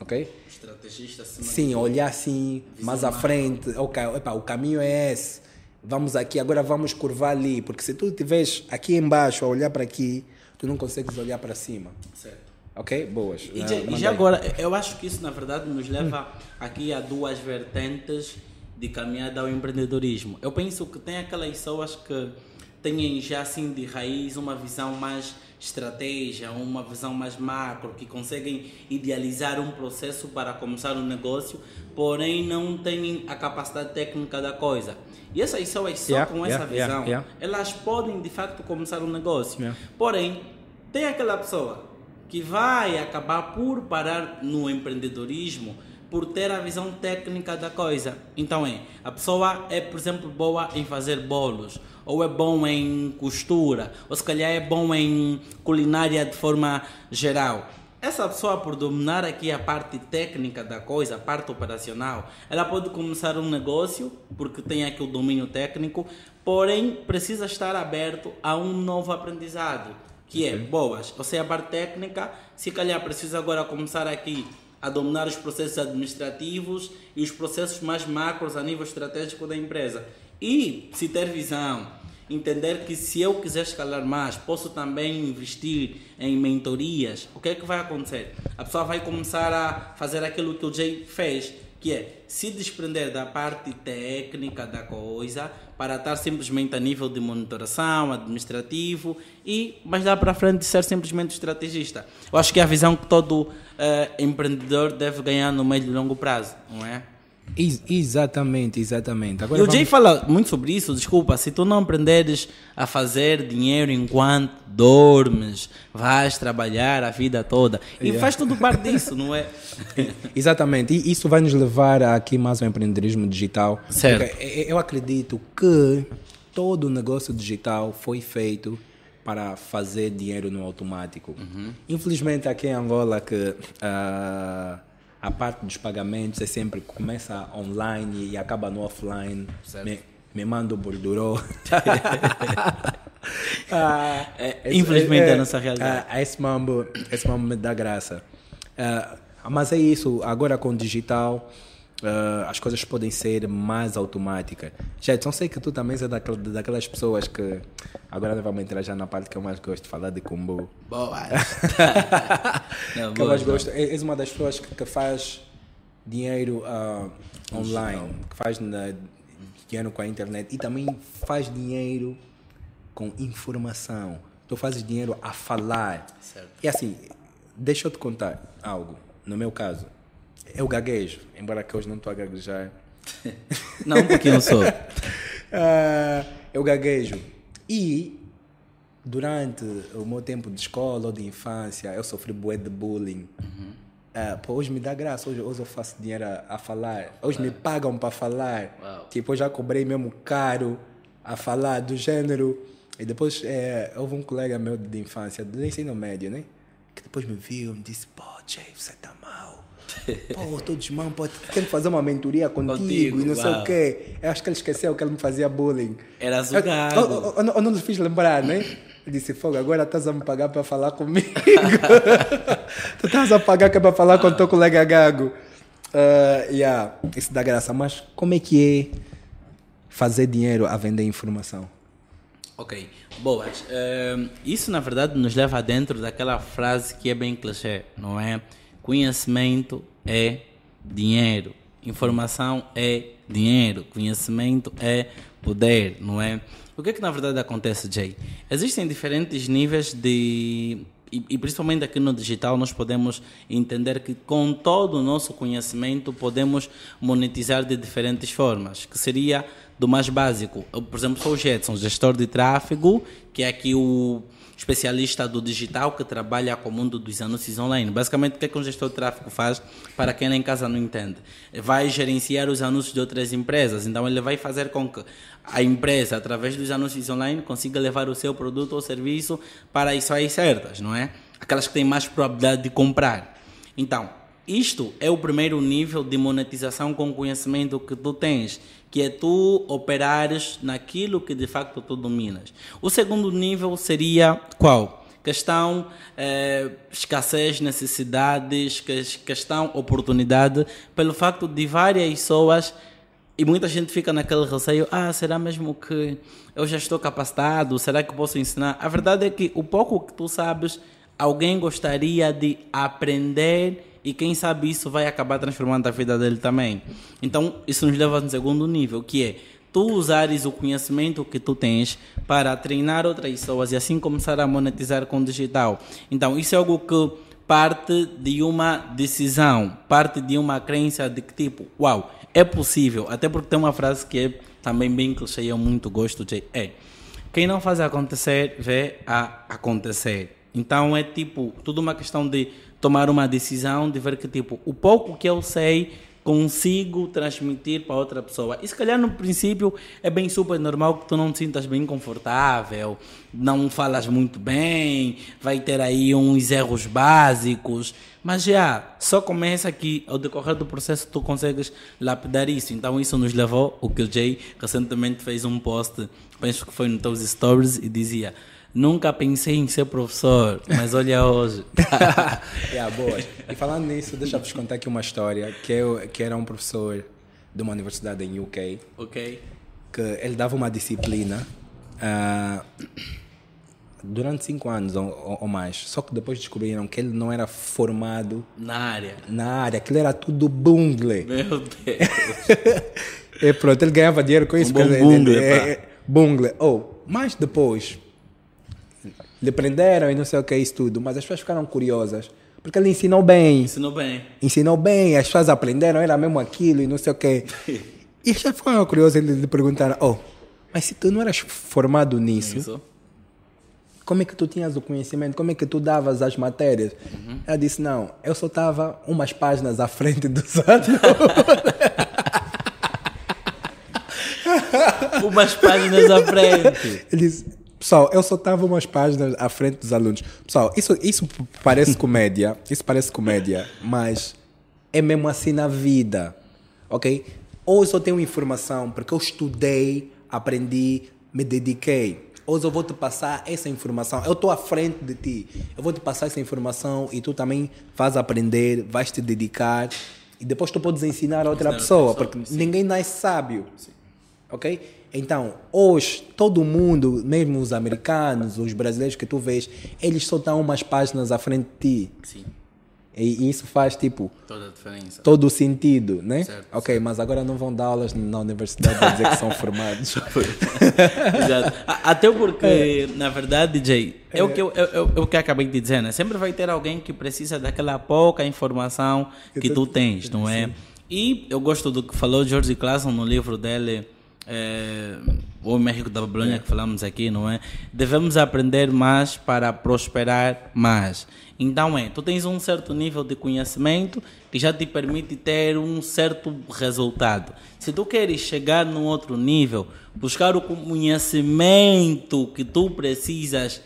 ok? Estrategista acima Sim, olhar assim, mais à frente, ok, epá, o caminho é esse, vamos aqui, agora vamos curvar ali, porque se tu estiveres aqui embaixo a olhar para aqui, tu não consegues olhar para cima, Certo. ok? Boas. E, Ah, já, e já agora, eu acho que isso na verdade nos leva aqui a duas vertentes de caminhada ao empreendedorismo. Eu penso que tem aquelas pessoas que têm já assim de raiz uma visão mais estratégia, uma visão mais macro, que conseguem idealizar um processo para começar um negócio, porém não têm a capacidade técnica da coisa. E essas pessoas só Yeah, com essa yeah, yeah, visão, yeah. elas podem de facto começar um negócio. Porém, tem aquela pessoa que vai acabar por parar no empreendedorismo por ter a visão técnica da coisa. Então é, a pessoa é, por exemplo, boa em fazer bolos, ou é bom em costura, ou se calhar é bom em culinária de forma geral. Essa pessoa, por dominar aqui a parte técnica da coisa, a parte operacional, ela pode começar um negócio, porque tem aqui o domínio técnico, porém precisa estar aberto a um novo aprendizado, que é, boas, eu sei a parte técnica, se calhar preciso agora começar aqui a dominar os processos administrativos e os processos mais macros a nível estratégico da empresa. E se ter visão, entender que se eu quiser escalar mais, posso também investir em mentorias, o que é que vai acontecer? A pessoa vai começar a fazer aquilo que o Jay fez, que é se desprender da parte técnica da coisa para estar simplesmente a nível de monitoração, administrativo e mais lá para frente ser simplesmente estrategista. Eu acho que é a visão que todo eh, empreendedor deve ganhar no médio e longo prazo, não é? Ex- exatamente, exatamente. Agora E o Jay vamos- fala muito sobre isso, desculpa, se tu não aprenderes a fazer dinheiro enquanto dormes, vais trabalhar a vida toda. E Yeah. faz tudo parte disso, não é? Exatamente, e isso vai nos levar a aqui mais ao empreendedorismo digital. Certo. Porque eu eu acredito que todo o negócio digital foi feito para fazer dinheiro no automático. Infelizmente aqui em Angola que ah, a parte dos pagamentos é sempre começa online e acaba no offline. Certo. Me, me manda o bordurô. Ah, É, infelizmente é a nossa realidade. ah, esse mambo, esse mambo me dá graça. Ah, mas é isso, agora com o digital, ah, as coisas podem ser mais automáticas. Gente, não sei que tu também és daquela- daquelas pessoas que. Agora nós vamos entrar já na parte que eu mais gosto de falar de combo. Boas. Não, que eu mais gosto. És uma das pessoas que, que faz dinheiro ah, online, que faz na- dinheiro com a internet e também faz dinheiro com informação. Tu fazes dinheiro a falar. Certo. E assim, deixa eu te contar algo. No meu caso, eu gaguejo, embora que hoje não estou a gaguejar. Não, porque não sou. Ah, eu gaguejo. E durante o meu tempo de escola ou de infância, eu sofri bué de bullying. Ah, pô, hoje me dá graça, hoje, hoje eu faço dinheiro a, a falar. Hoje me pagam para falar. Uau. Tipo, eu já cobrei mesmo caro a falar, do gênero. E depois é, houve um colega meu de infância, do ensino médio, né? Que depois me viu e me disse: pô, Jay, você tá mal. Pô, todos mal, pô, quero fazer uma mentoria contigo, Contigo, e não sei o quê. Eu acho que ele esqueceu que ele me fazia bullying. Era zugado. eu, eu, eu não- eu não lhe fiz lembrar, né? Eu disse, fogo, agora estás a me pagar para falar comigo. tu estás a pagar que é para falar com o teu colega Gago. Ah, yeah, isso dá graça. Mas como é que é fazer dinheiro a vender informação? Ok, boas. Ehm, isso na verdade nos leva dentro daquela frase que é bem clichê, não é? Conhecimento é dinheiro, informação é dinheiro, conhecimento é poder, não é? O que é que na verdade acontece, Jay? Existem diferentes níveis de e, e principalmente aqui no digital nós podemos entender que com todo o nosso conhecimento podemos monetizar de diferentes formas, que seria do mais básico. Eu, por exemplo, sou o Jetson, gestor de tráfego, que é aqui o especialista do digital que trabalha com o mundo dos anúncios online. Basicamente, o que, é que um gestor de tráfego faz para quem lá em casa não entende? Vai gerenciar os anúncios de outras empresas. Então, ele vai fazer com que a empresa, através dos anúncios online, consiga levar o seu produto ou serviço para as áreas certas, não é? Aquelas que têm mais probabilidade de comprar. Então, isto é o primeiro nível de monetização com conhecimento que tu tens, que é tu operares naquilo que de facto tu dominas. O segundo nível seria qual? Questão eh, escassez, necessidades, ques- questão oportunidade, pelo facto de várias pessoas e muita gente fica naquele receio: ah, será mesmo que eu já estou capacitado? Será que posso ensinar? A verdade é que o pouco que tu sabes, alguém gostaria de aprender e quem sabe isso vai acabar transformando a vida dele também. Então, isso nos leva ao segundo nível, que é tu usares o conhecimento que tu tens para treinar outras pessoas e assim começar a monetizar com o digital. Então, isso é algo que parte de uma decisão, parte de uma crença de que tipo, uau, é possível. Até porque tem uma frase que é também bem clichê eu muito gosto de é quem não faz acontecer vê a acontecer. Então é tipo tudo uma questão de tomar uma decisão, de ver que tipo o pouco que eu sei consigo transmitir para outra pessoa. E se calhar no princípio é bem super normal que tu não te sintas bem confortável, não falas muito bem, vai ter aí uns erros básicos, mas já, só começa que ao decorrer do processo tu consegues lapidar isso. Então isso nos levou, o que o Jay recentemente fez um post, penso que foi nos teus stories e dizia Nunca pensei em ser professor, mas olha hoje. yeah, boa. E falando nisso, deixa eu vos contar aqui uma história que, eu, que era um professor de uma universidade em UK ok? que ele dava uma disciplina ah, durante cinco anos ou, ou- ou mais. Só que depois descobriram que ele não era formado Na área. na área, aquilo era tudo bungle. Meu Deus. E pronto, ele ganhava dinheiro com isso. Um bom bungle, é, é, bungle. Oh, mas depois lhe prenderam e não sei o que é isso tudo, mas as pessoas ficaram curiosas. Porque ele ensinou bem. Ensinou bem. ensinou bem, as pessoas aprenderam, era mesmo aquilo e não sei o quê. E já ficaram curiosos e lhe perguntaram: Oh, mas se tu não eras formado nisso, Isso. como é que tu tinhas o conhecimento? Como é que tu davas as matérias? Ela disse: Não, eu só estava umas páginas à frente dos alunos. Umas páginas à frente. Ele disse: Pessoal, eu só estava umas páginas à frente dos alunos. Pessoal, isso, isso parece comédia, isso parece comédia, mas é mesmo assim na vida, ok? Hoje eu tenho informação porque eu estudei, aprendi, me dediquei. Hoje eu vou te passar essa informação. Eu estou à frente de ti. Eu vou te passar essa informação e tu também vais aprender, vais te dedicar e depois tu podes ensinar a outra Ensinar pessoa, pessoa, porque ninguém nasce sábio. Ok? Então, hoje, todo mundo, mesmo os americanos, os brasileiros que tu vês, eles só estão umas páginas à frente de ti. Sim, E isso faz, tipo, toda a diferença. todo o sentido, né? Certo, ok, mas agora não vão dar aulas na universidade a dizer que são formados. Exato. Até porque, na verdade, Jay, é, o que eu, eu, eu- é o que eu acabei de dizer, né? Sempre vai ter alguém que precisa daquela pouca informação que tu tens, não é? E eu gosto do que falou George Clason no livro dele, é, o México da Babilônia que falamos aqui, não é? Devemos aprender mais para prosperar mais. Então é, tu tens um certo nível de conhecimento que já te permite ter um certo resultado. Se tu queres chegar num outro nível, buscar o conhecimento que tu precisas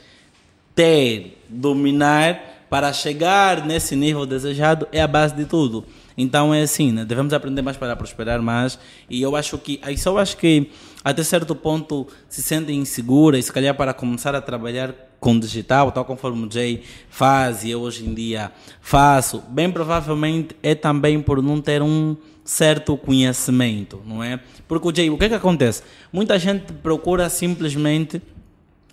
ter, dominar para chegar nesse nível desejado é a base de tudo. Então é assim, né? devemos aprender mais para prosperar mais. E eu acho que, aí só acho que até certo ponto se sentem inseguras se calhar para começar a trabalhar com digital, tal conforme o Jay faz e eu hoje em dia faço, bem provavelmente é também por não ter um certo conhecimento, não é? Porque o Jay, o que é que acontece? Muita gente procura simplesmente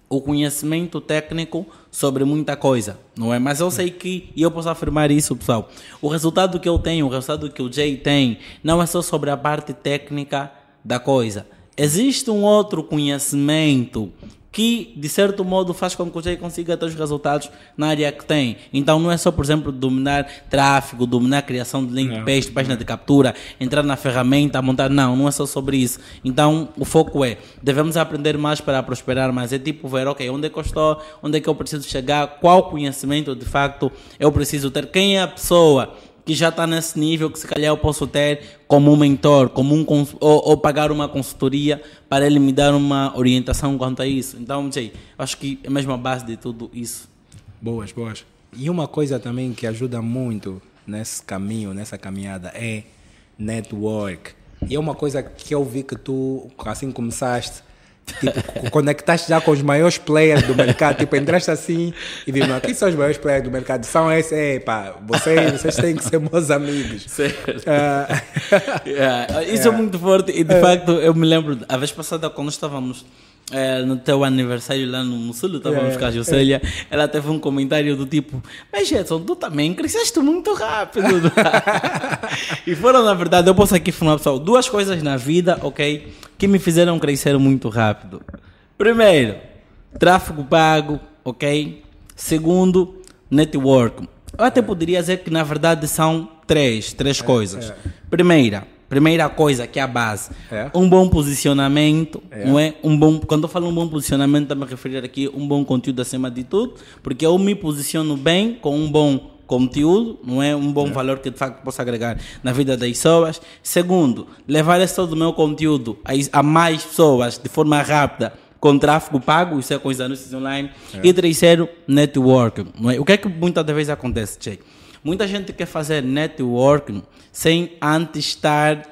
o conhecimento técnico sobre muita coisa, não é? Mas eu sei que, e eu posso afirmar isso, pessoal, o resultado que eu tenho, o resultado que o Jay tem, não é só sobre a parte técnica da coisa. Existe um outro conhecimento que, de certo modo, faz com que o Jay consiga ter os resultados na área que tem. Então, não é só, por exemplo, dominar tráfego, dominar a criação de link page, página de captura, entrar na ferramenta, montar. Não, não é só sobre isso. Então, o foco é, devemos aprender mais para prosperar mais. É tipo ver, ok, onde é que eu estou, onde é que eu preciso chegar, qual conhecimento, de facto, eu preciso ter, quem é a pessoa que já está nesse nível que se calhar eu posso ter como um mentor, como um ou, ou, pagar uma consultoria para ele me dar uma orientação quanto a isso. Então, sei, acho que é mesmo a base de tudo isso. Boas, boas. E uma coisa também que ajuda muito nesse caminho, nessa caminhada é network. E é uma coisa que eu vi que tu, assim começaste, Tipo, conectaste já com os maiores players do mercado. Tipo, entraste assim e vimos, aqui são os maiores players do mercado. São esses, é, pá, vocês, vocês têm que ser meus amigos. Certo. Uh, yeah. Isso yeah. é muito forte e de uh, facto eu me lembro, a vez passada quando estávamos é, no teu aniversário lá no Sul, estávamos é, com a Juscelia, é. ela teve um comentário do tipo, mas Jetson, tu também cresceste muito rápido. e foram, na verdade, eu posso aqui falar, pessoal, duas coisas na vida, ok, que me fizeram crescer muito rápido. Primeiro, tráfego pago, ok? Segundo, network. Eu até poderia dizer que, na verdade, são três, três é, coisas. É. Primeira, Primeira coisa, que é a base. É. Um bom posicionamento, é. não é? Um bom, quando eu falo um bom posicionamento, estou me referir aqui um bom conteúdo acima de tudo, porque eu me posiciono bem com um bom conteúdo, não é? Um bom é. valor que de facto possa agregar na vida das pessoas. Segundo, levar esse todo o meu conteúdo a, a mais pessoas de forma rápida com tráfego pago, isso é com os anúncios online. É. E terceiro, networking. Não é? O que é que muitas vezes acontece, Jake? Muita gente quer fazer networking sem antes estar,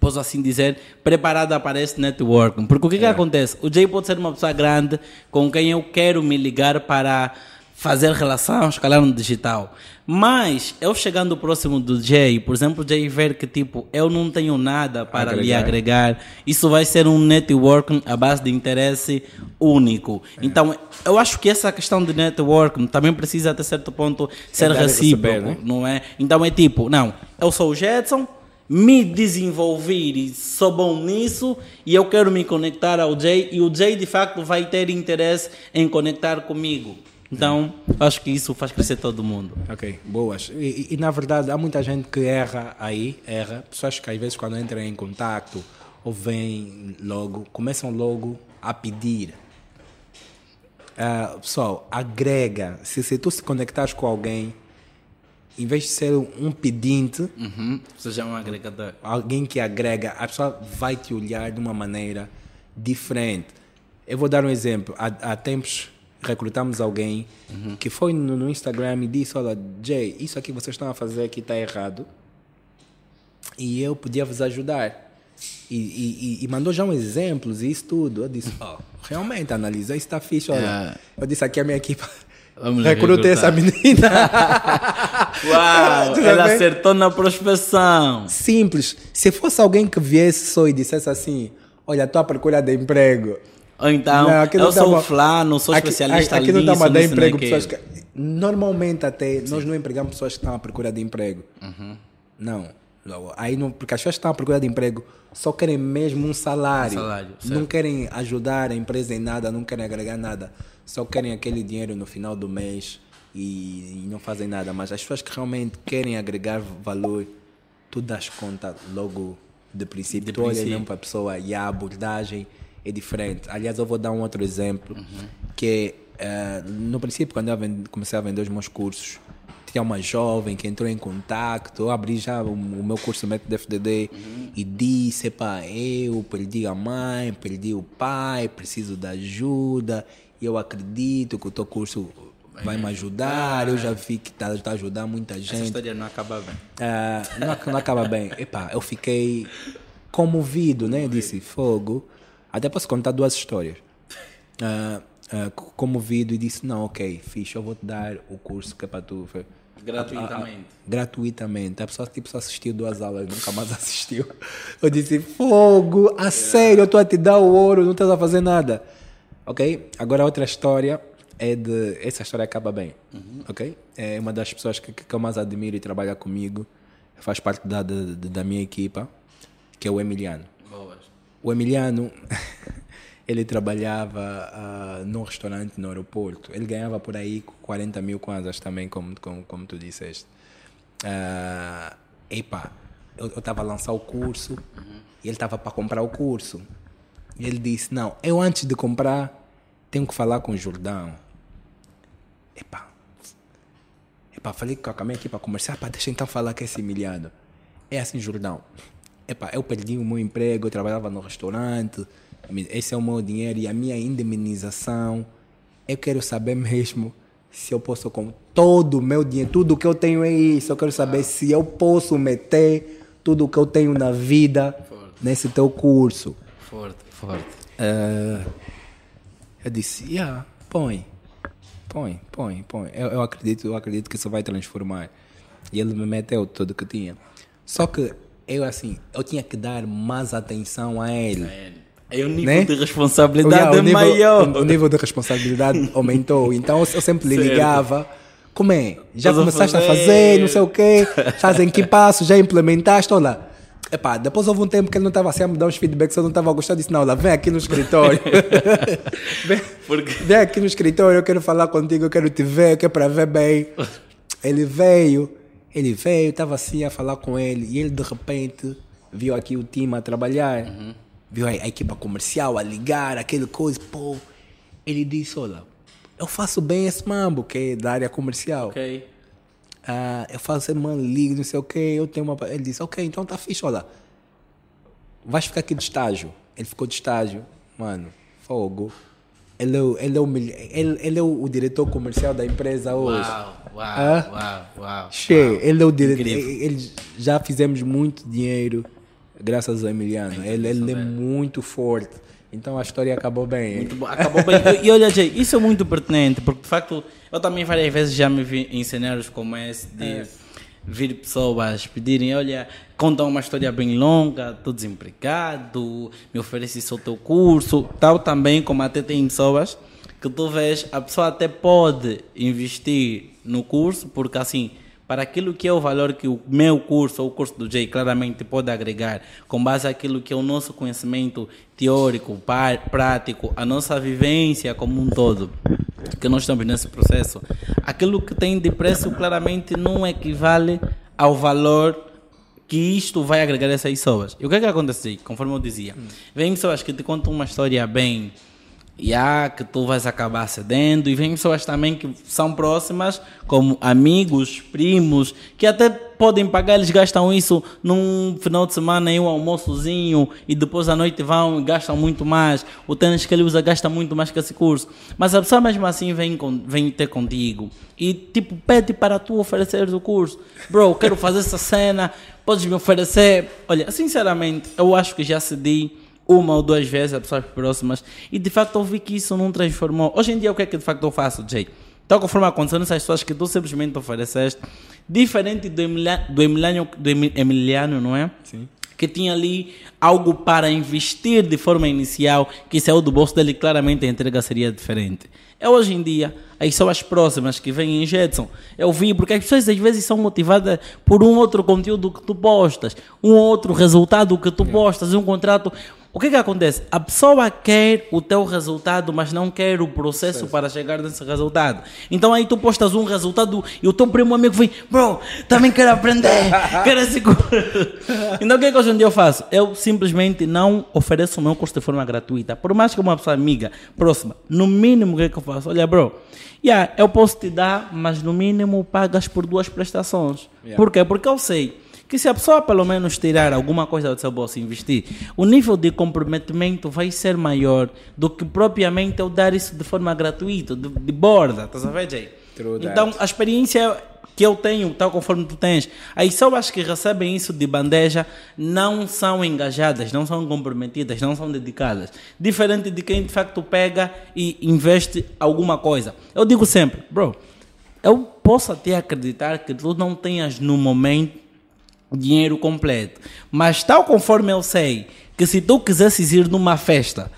posso assim dizer, preparada para esse networking. Porque o que, é. que acontece? O Jay pode ser uma pessoa grande com quem eu quero me ligar para fazer relação, escalar no digital. Mas eu chegando próximo do Jay, por exemplo, o Jay ver que tipo, eu não tenho nada para agregar. lhe agregar, isso vai ser um networking à base de interesse único. É. Então, eu acho que essa questão de networking também precisa até certo ponto ser é recíproco, né? não é? Então é tipo, não, eu sou o Jetson, me desenvolver e sou bom nisso e eu quero me conectar ao Jay e o Jay de facto vai ter interesse em conectar comigo. Então, acho que isso faz crescer todo mundo. Ok, boas. E, e, na verdade, há muita gente que erra aí, erra. Pessoas que às vezes quando entram em contato ou vêm logo, começam logo a pedir. Uh, pessoal, agrega. Se, se tu se conectares com alguém, em vez de ser um pedinte, uhum. é um agregador. Alguém que agrega, a pessoa vai te olhar de uma maneira diferente. Eu vou dar um exemplo. Há, há tempos recrutamos alguém uhum. que foi no, no, Instagram e disse: Olha, Jay, isso aqui vocês estão a fazer aqui está errado e eu podia vos ajudar. E, e, e, mandou já um exemplos e isso tudo. Eu disse: oh, realmente, analisa, isso está fixe. Olha, é. eu disse aqui a minha equipe. Vamos Recrutei essa menina. Uau, ela acertou na prospecção. Simples. Se fosse alguém que viesse só e dissesse assim: Olha, estou à procura de emprego. Então, não, eu sou uma, fulano, sou especialista aqui, aqui não dá dar emprego pessoas que, Normalmente até, Sim. nós não empregamos pessoas que estão à procura de emprego. Uhum. Não. Aí não, porque as pessoas que estão à procura de emprego só querem mesmo um salário. Um salário não querem ajudar a empresa em nada, não querem agregar nada. Só querem aquele dinheiro no final do mês e, e não fazem nada. Mas as pessoas que realmente querem agregar valor, tu das conta logo de princípio. De tu princípio. mesmo para a pessoa e a abordagem é diferente. Aliás, eu vou dar um outro exemplo, que é, eh, no princípio, quando eu comecei a vender os meus cursos, tinha uma jovem que entrou em contato, eu abri já o, o meu curso método FDD e disse, pá, eu perdi a mãe, perdi o pai, preciso de ajuda, eu acredito que o teu curso vai me ajudar, eu já vi que está tá a ajudar muita Essa gente. história não acaba bem. Ah, não, não acaba bem. Epá, eu fiquei comovido, né? Eu disse, fogo. Até posso contar duas histórias. Ah, ah, co- comovido e disse, não, ok, fixe, eu vou te dar o curso que é para tu. Gratuitamente. gratuitamente. A pessoa tipo, só assistiu duas aulas, nunca mais assistiu. Eu disse, fogo, a sério, eu estou a te dar o ouro, não estás a fazer nada. Ok? Agora a outra história é de. Essa história acaba bem. Ok? É uma das pessoas que, que eu mais admiro e trabalha comigo, faz parte da, da, da minha equipa, que é o Emiliano. O Emiliano, ele trabalhava ah, num restaurante no aeroporto. Ele ganhava por aí 40 mil kwanzas também, como, como, como tu disseste. Ah, epa, eu estava a lançar o curso e ele estava para comprar o curso. E ele disse, não, eu antes de comprar tenho que falar com o Jordão. Epa, Epá, falei com a minha equipa comercial, pá, deixa então falar com esse Emiliano. É assim, Jordão. Epá, eu perdi o meu emprego, eu trabalhava no restaurante, esse é o meu dinheiro e a minha indemnização. Eu quero saber mesmo se eu posso, com todo o meu dinheiro, tudo que eu tenho é isso. Eu quero saber se eu posso meter tudo que eu tenho na vida nesse teu curso. Forte, forte. Ah, eu disse, yeah, põe, põe, põe, põe. Eu, eu acredito, eu acredito que isso vai transformar. E ele me meteu tudo que tinha. Só que eu assim, eu tinha que dar mais atenção a ele. É o nível Né? de responsabilidade yeah, é o, nível, maior. o, o nível de responsabilidade aumentou. Então eu, eu sempre lhe ligava. Como é? Já Estás a começaste a fazer? fazer, não sei o quê. Estás em que passo? Já implementaste? Olha. Epá, depois houve um tempo que ele não estava assim a me dar uns feedbacks, eu não estava a gostar disso. Não, lá, vem aqui no escritório. vem, Porque vem aqui no escritório, eu quero falar contigo, eu quero te ver, que é para ver bem. Ele veio, ele veio, estava assim a falar com ele, e ele de repente viu aqui o time a trabalhar, viu a, a equipa comercial a ligar, aquele coisa, pô. Ele disse: Olha, eu faço bem esse mambo, que é da área comercial. Ok. Ah, eu faço esse mano, liga, não sei o quê, eu tenho uma. Ele disse: Ok, então tá fixe, olha. Vais ficar aqui de estágio. Ele ficou de estágio, mano, fogo. Ele é, o- ele é, o, ele, ele é o, diretor comercial da empresa hoje. Uau, uau, Hã? uau, uau. Che, uau. ele é o diretor. Incrível. Ele, já fizemos muito dinheiro graças ao Emiliano. Ele, ele é muito forte. Então a história acabou bem. Muito bom. Acabou bem. E, e olha, Jay, isso é muito pertinente, porque de facto eu também várias vezes já me vi em cenários como esse de vir pessoas pedirem, olha, contam uma história bem longa, estou desempregado, me oferece o teu curso, tal também como até tem pessoas que tu vês, a pessoa até pode investir no curso, porque assim, para aquilo que é o valor que o meu curso ou o curso do Jay claramente pode agregar, com base naquilo que é o nosso conhecimento teórico, prático, a nossa vivência como um todo, que nós estamos nesse processo, aquilo que tem de preço claramente não equivale ao valor que isto vai agregar a essas pessoas. E o que é que acontece? Conforme eu dizia, vem pessoas que te contam uma história bem e há que tu vais acabar cedendo. E vem pessoas também que são próximas como amigos, primos que até podem pagar, eles gastam isso num final de semana em um almoçozinho e depois à noite vão e gastam muito mais. O tênis que ele usa gasta muito mais que esse curso. Mas a pessoa mesmo assim vem, com, vem ter contigo. E tipo pede para tu ofereceres o curso. Bro, quero fazer essa cena. Podes me oferecer? Olha, sinceramente eu acho que já cedi uma ou duas vezes a pessoas próximas e de facto eu vi que isso não transformou. Hoje em dia o que é que de facto eu faço, Jay? Então conforme aconteceu nessas pessoas que tu simplesmente ofereceste, diferente do Emiliano, do Emiliano, do Emi- Emiliano não é? Sim. Que tinha ali algo para investir de forma inicial, que saiu do bolso dele, claramente a entrega seria diferente. É hoje em dia, as pessoas próximas que vêm em Jetson, eu vi, porque as pessoas às vezes são motivadas por um outro conteúdo que tu postas, um outro resultado que tu postas, um contrato. O que que acontece? A pessoa quer o teu resultado, mas não quer o processo para chegar nesse resultado. Então aí tu postas um resultado e o teu primo amigo vem, bro, também quero aprender, quero esse curso. então o que que hoje em dia eu faço? Eu simplesmente não ofereço o meu curso de forma gratuita. Por mais que uma pessoa amiga, próxima, no mínimo o que que eu faço? Olha, bro, yeah, eu posso te dar, mas no mínimo pagas por duas prestações. Yeah. Por quê? Porque eu sei que se a pessoa pelo menos tirar alguma coisa do seu bolso e investir, o nível de comprometimento vai ser maior do que propriamente eu dar isso de forma gratuita, de, de borda, estás a ver, Jay? Então, a experiência que eu tenho, tal conforme tu tens, as pessoas que recebem isso de bandeja não são engajadas, não são comprometidas, não são dedicadas. Diferente de quem de facto pega e investe alguma coisa. Eu digo sempre, bro, eu posso até acreditar que tu não tenhas no momento dinheiro completo. Mas tal conforme eu sei que se tu quisesses ir numa festa,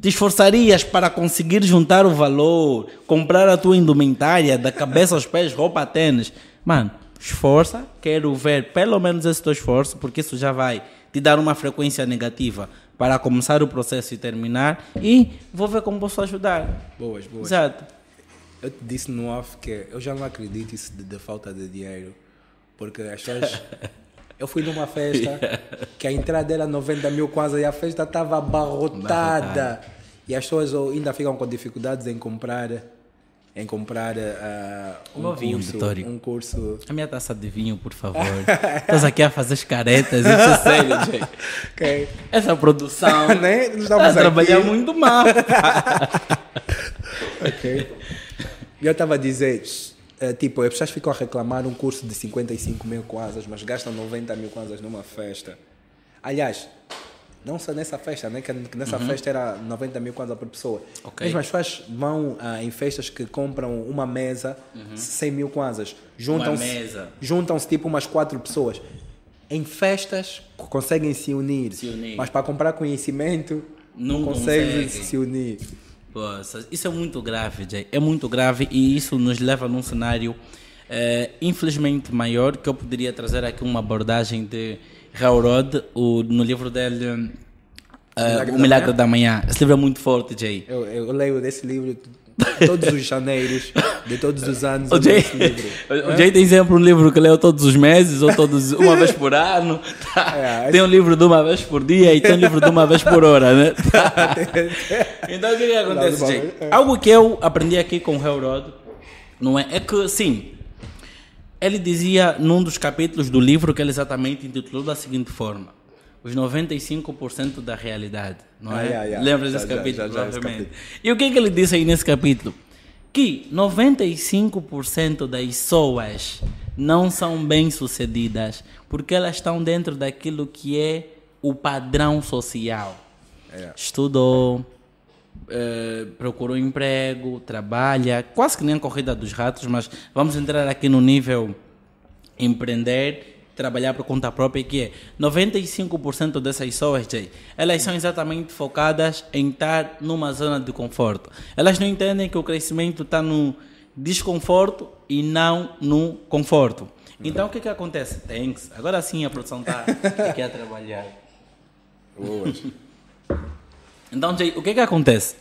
te esforçarias para conseguir juntar o valor, comprar a tua indumentária, da cabeça aos pés, roupa, tênis. Mano, esforça, quero ver pelo menos esse teu esforço, porque isso já vai te dar uma frequência negativa para começar o processo e terminar. E vou ver como posso ajudar. Boas, boas. Exato. Eu te disse no off que eu já não acredito isso de, de falta de dinheiro. Porque as pessoas. eu fui numa festa que a entrada era 90 mil quase e a festa estava abarrotada. E as pessoas ainda ficam com dificuldades em comprar. Em comprar ah, um, vinho, curso, um curso. A minha taça de vinho, por favor. Estás aqui a fazer as caretas, isso é sério, Jay. Ok. Essa produção Né? Está a estamos trabalhar muito mal. Ok. Eu estava a dizer, tipo, as pessoas ficam a reclamar um curso de 55 mil kwanzas, mas gastam 90 mil kwanzas numa festa. Aliás, não só nessa festa, né? Que nessa festa era 90 mil kwanzas por pessoa. Uhum. Ok. Mesmo as pessoas vão ah, em festas que compram uma mesa, 100 mil kwanzas. Juntam-se, Uhum. juntam-se tipo umas quatro pessoas. Em festas co- conseguem se unir, Se unir. mas para comprar conhecimento não, Não conseguem conseguem. se unir. Poxa, isso é muito grave, Jay. É muito grave e isso nos leva num cenário eh, infelizmente maior que eu poderia trazer aqui uma abordagem de Raurod, o no livro dele eh, Milagre O da Milagre Manhã? da Manhã. Esse livro é muito forte, Jay. Eu, eu leio desse livro todos os janeiros de todos os anos. O Jay, livro. o Jay tem sempre um livro que leu todos os meses ou todos uma vez por ano. Tá? É, tem um livro de uma vez por dia e tem um livro de uma vez por hora, né? então o que, que acontece, Não, Jay? é. Algo que eu aprendi aqui com o Harold, não é? É que sim. Ele dizia num dos capítulos do livro que ele exatamente intitulou da seguinte forma: Os 95% da realidade. Não Ah, é? yeah, yeah. Lembras Já, desse já, capítulo, já, já, provavelmente. capítulo. E o que, que ele disse aí nesse capítulo? Que 95% das pessoas não são bem-sucedidas porque elas estão dentro daquilo que é o padrão social. É. Estudou, eh, procurou emprego, trabalha, quase que nem a corrida dos ratos, mas vamos entrar aqui no nível empreender, trabalhar por conta própria, que é 95% dessas pessoas, Jay, elas são exatamente focadas em estar numa zona de conforto. Elas não entendem que o crescimento está no desconforto e não no conforto. Então, o que que acontece? Thanks. Agora sim a produção está aqui a trabalhar. Então, Jay, o que que acontece?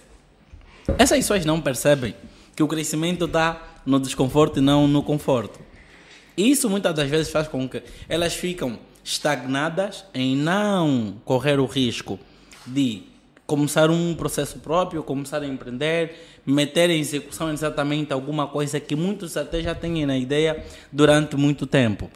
Essas pessoas não percebem que o crescimento está no desconforto e não no conforto. Isso muitas das vezes faz com que elas ficam estagnadas em não correr o risco de começar um processo próprio, começar a empreender, meter em execução exatamente alguma coisa que muitos até já têm na ideia durante muito tempo.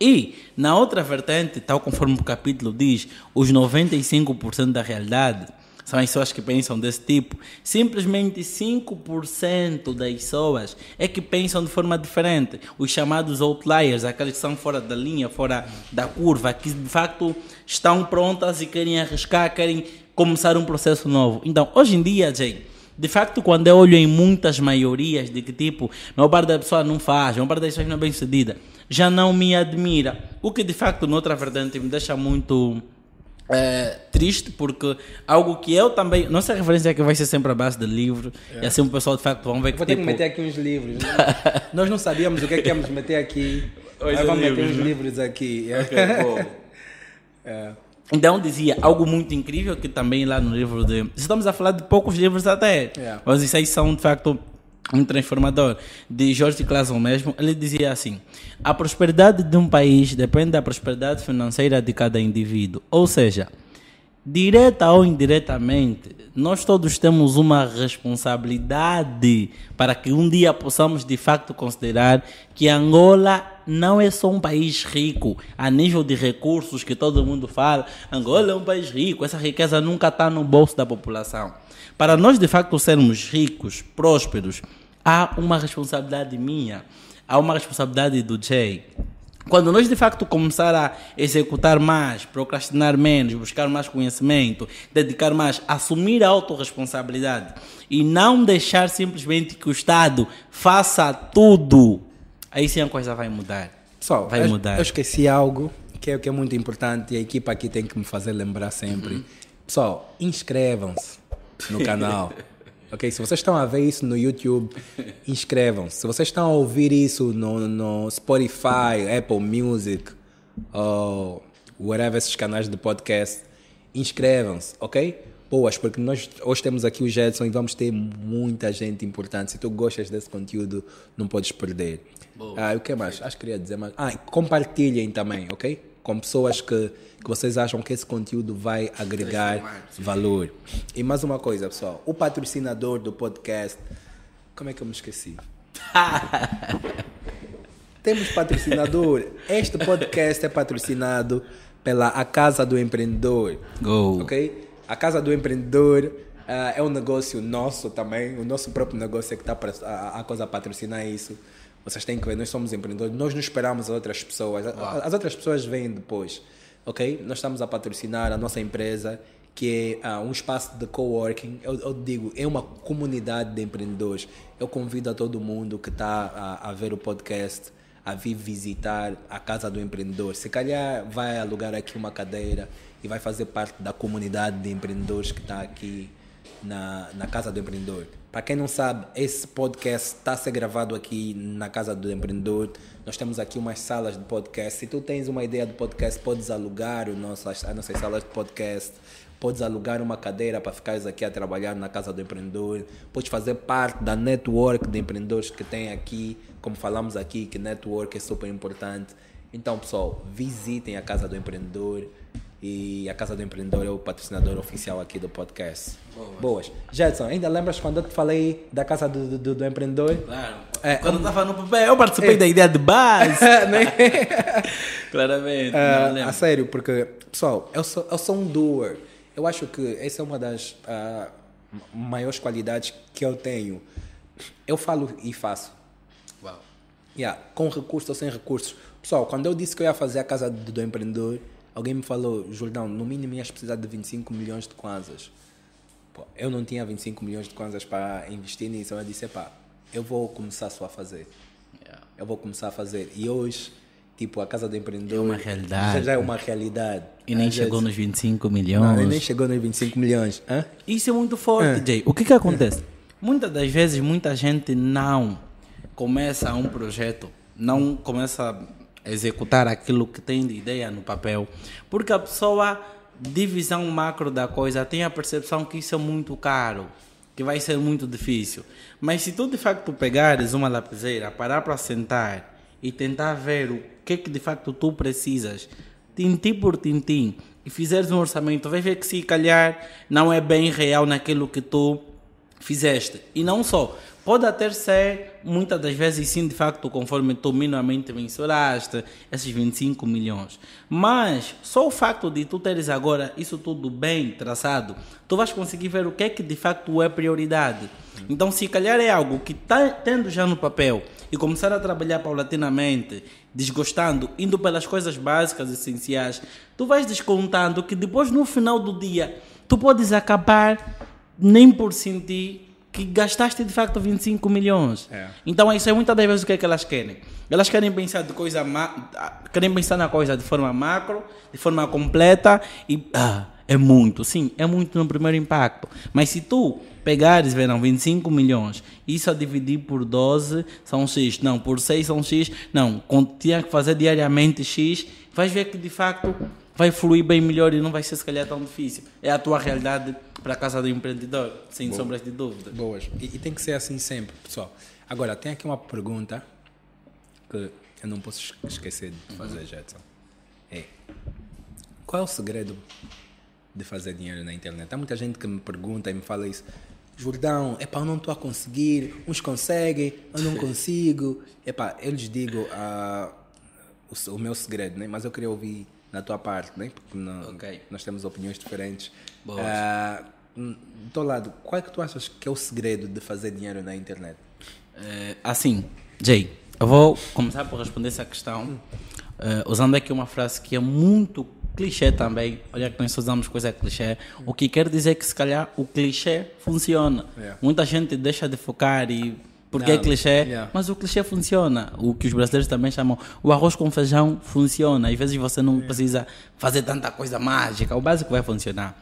E, na outra vertente, tal conforme o capítulo diz, os 95% da realidade são as pessoas que pensam desse tipo. Simplesmente 5% das pessoas é que pensam de forma diferente. Os chamados outliers, aqueles que são fora da linha, fora da curva, que de facto estão prontas e querem arriscar, querem começar um processo novo. Então, hoje em dia, Jay, de facto, quando eu olho em muitas maiorias de que tipo, maior parte da pessoa não faz, maior parte das pessoas não é bem sucedida, já não me admira. O que de facto, noutra vertente, me deixa muito eh, triste, porque algo que eu também. Nossa referência é que vai ser sempre a base de livro, e assim o pessoal de facto vão ver que. Vou ter que tipo, meter aqui uns livros. né? Nós não sabíamos o que é que íamos meter aqui. Hoje Mas é vamos meter livros, uns né? livros aqui. Ok, bom. É. Então dizia algo muito incrível que também lá no livro de. Estamos a falar de poucos livros até, Yeah. mas isso aí são de facto um transformador. De George Clason mesmo, ele dizia assim: a prosperidade de um país depende da prosperidade financeira de cada indivíduo. Ou seja, direta ou indiretamente, nós todos temos uma responsabilidade para que um dia possamos de facto considerar que Angola não é só um país rico a nível de recursos que todo mundo fala. Angola é um país rico, essa riqueza nunca está no bolso da população. Para nós de facto sermos ricos, prósperos, há uma responsabilidade minha, há uma responsabilidade do Jay. Quando nós de facto começar a executar mais, procrastinar menos, buscar mais conhecimento, dedicar mais, assumir a autorresponsabilidade e não deixar simplesmente que o Estado faça tudo, aí sim a coisa vai mudar. Pessoal, vai eu, mudar. eu esqueci algo que é, que é muito importante e a equipa aqui tem que me fazer lembrar sempre. Uhum. Pessoal, inscrevam-se no canal. ok? Se vocês estão a ver isso no YouTube, inscrevam-se. Se vocês estão a ouvir isso no, no Spotify, Apple Music, ou whatever esses canais de podcast, inscrevam-se, ok? Boas, porque nós hoje temos aqui o Jetson e vamos ter muita gente importante. Se tu gostas desse conteúdo, não podes perder. Ah, e o que mais? Acho que queria dizer mais. Ah, compartilhem também, ok? Com pessoas que, que vocês acham que esse conteúdo vai agregar valor. E mais uma coisa, pessoal. O patrocinador do podcast. Como é que eu me esqueci? Temos patrocinador. Este podcast é patrocinado pela A Casa do Empreendedor. Go. Ok? A Casa do Empreendedor ah, é um negócio nosso também. O nosso próprio negócio é que está a, a coisa a patrocinar isso. Vocês têm que ver, nós somos empreendedores. Nós não esperamos as outras pessoas. As outras pessoas vêm depois. Ok? Nós estamos a patrocinar a nossa empresa, que é ah, um espaço de coworking. Eu, eu digo, é uma comunidade de empreendedores. Eu convido a todo mundo que está a, a ver o podcast a vir visitar a Casa do Empreendedor. Se calhar vai alugar aqui uma cadeira e vai fazer parte da comunidade de empreendedores que está aqui na, na Casa do Empreendedor. Para quem não sabe, esse podcast está a ser gravado aqui na Casa do Empreendedor. Nós temos aqui umas salas de podcast. Se tu tens uma ideia de podcast, podes alugar o nosso, as nossas salas de podcast. Podes alugar uma cadeira para ficares aqui a trabalhar na Casa do Empreendedor. Podes fazer parte da network de empreendedores que tem aqui. Como falamos aqui, que network é super importante. Então, pessoal, visitem a Casa do Empreendedor. E a Casa do Empreendedor é o patrocinador oficial aqui do podcast. Boas. Jetson, ainda lembras quando eu te falei da Casa do, do, do Empreendedor? Claro. É, Quando estava no papel, eu participei da ideia de base. Claramente. Não lembro. a sério, porque, pessoal, eu sou, eu sou um doer. Eu acho que essa é uma das ah, maiores qualidades que eu tenho. Eu falo e faço. Uau. Yeah, com recursos ou sem recursos. Pessoal, quando eu disse que eu ia fazer a casa do, do empreendedor, alguém me falou, Jordão, no mínimo ias precisar de 25 milhões de kwanzas. Pô, eu não tinha 25 milhões de kwanzas para investir nisso. Eu disse, pá, eu vou começar só a fazer. Yeah. Eu vou começar a fazer. E hoje, tipo, a casa do empreendedor... É uma realidade. Já, é uma realidade. E nem chegou vezes- nos 25 Não, milhões. nem chegou nos 25 milhões. Hã? Isso é muito forte, É. Jay. O que que acontece? Muitas das vezes, muita gente não começa um projeto, não começa executar aquilo que tem de ideia no papel, porque a pessoa, de visão macro da coisa, tem a percepção que isso é muito caro, que vai ser muito difícil. Mas se tu, de facto, pegares uma lapiseira, parar para sentar e tentar ver o que que de facto tu precisas, tintim por tintim, e fizeres um orçamento, vai ver que se calhar não é bem real naquilo que tu fizeste. E não só, pode até ser, muitas das vezes sim, de facto, conforme tu minimamente mensuraste, esses 25 milhões. Mas só o facto de tu teres agora isso tudo bem traçado, tu vais conseguir ver o que é que de facto é prioridade. Então, se calhar é algo que está tendo já no papel e começar a trabalhar paulatinamente, desgostando, indo pelas coisas básicas, essenciais, tu vais descontando que depois, no final do dia, tu podes acabar nem por sentir que gastaste de facto 25 milhões. É. Então, isso é muitas das vezes o que é que elas querem. Elas querem pensar de coisa ma- querem pensar na coisa de forma macro, de forma completa e ah, é muito, sim, é muito no primeiro impacto. Mas se tu pegares, verão, 25 milhões, isso a dividir por 12 são X, não, por 6 são X, não, tinha que fazer diariamente X, vais ver que de facto vai fluir bem melhor e não vai ser se calhar tão difícil. É a tua realidade para a casa do empreendedor, sem Boa. sombras de dúvida. Boas. E, e, tem que ser assim sempre, pessoal. Agora, tem aqui uma pergunta que eu não posso esquecer de fazer, uhum. Jetson. É, qual é o segredo de fazer dinheiro na internet? Há muita gente que me pergunta e me fala isso. Jordão, epá, eu não estou a conseguir, uns conseguem, eu não consigo. Epá, eu lhes digo uh, o, o, meu segredo, né? mas eu queria ouvir na tua parte, né? porque não, okay. nós temos opiniões diferentes. Uh, do teu lado, qual é que tu achas que é o segredo de fazer dinheiro na internet? Uh, assim, Jay, eu vou começar por responder essa questão uh, usando aqui uma frase que é muito clichê também. Olha que nós usamos coisa clichê. O que quer dizer que se calhar o clichê funciona. Yeah. Muita gente deixa de focar e porque é clichê, yeah. mas o clichê funciona. O que os brasileiros também chamam o arroz com feijão funciona. Às vezes você não yeah. precisa fazer tanta coisa mágica, o básico vai funcionar.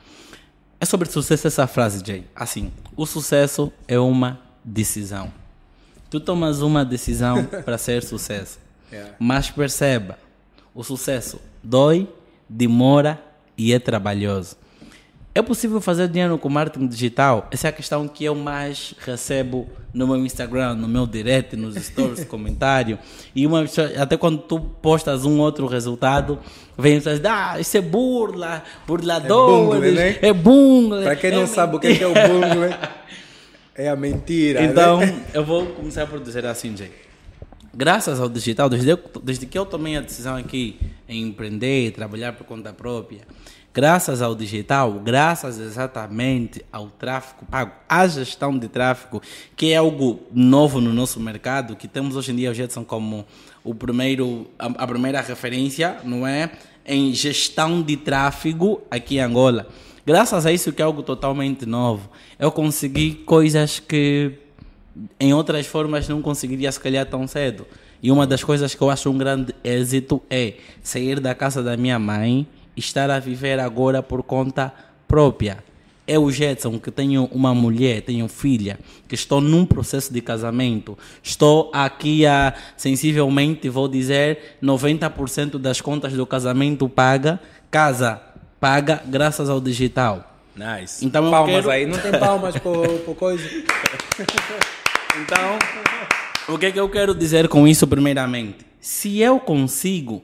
É sobre sucesso essa frase, Jay. Assim, o sucesso é uma decisão. Tu tomas uma decisão para ser sucesso. Yeah. Mas perceba, o sucesso dói, demora e é trabalhoso. É possível fazer dinheiro com marketing digital? Essa é a questão que eu mais recebo no meu Instagram, no meu direct, nos stories, comentário. E uma até quando tu postas um outro resultado, vem pessoas ah, isso é burla, burladores, é bungle. Né? É bungle Para quem é não sabe o que é, é o bungle, é a mentira. Né? Então, né? eu vou começar por dizer assim, Jay. Graças ao digital, desde, desde que eu tomei a decisão aqui em empreender, trabalhar por conta própria, graças ao digital, graças exatamente ao tráfego pago, à gestão de tráfego, que é algo novo no nosso mercado, que temos hoje em dia o Jetson como o primeiro, a, a primeira referência, não é? Em gestão de tráfego aqui em Angola. Graças a isso que é algo totalmente novo, eu consegui coisas que em outras formas não conseguiria se calhar tão cedo. E uma das coisas que eu acho um grande êxito é sair da casa da minha mãe estar a viver agora por conta própria. Eu, Jetson, que tenho uma mulher, tenho filha, que estou num processo de casamento, estou aqui a, sensivelmente, vou dizer, 90% das contas do casamento paga, casa paga graças ao digital. Nice. Então, palmas quero... aí, não tem palmas por, por coisa. então, o que é que eu quero dizer com isso, primeiramente? Se eu consigo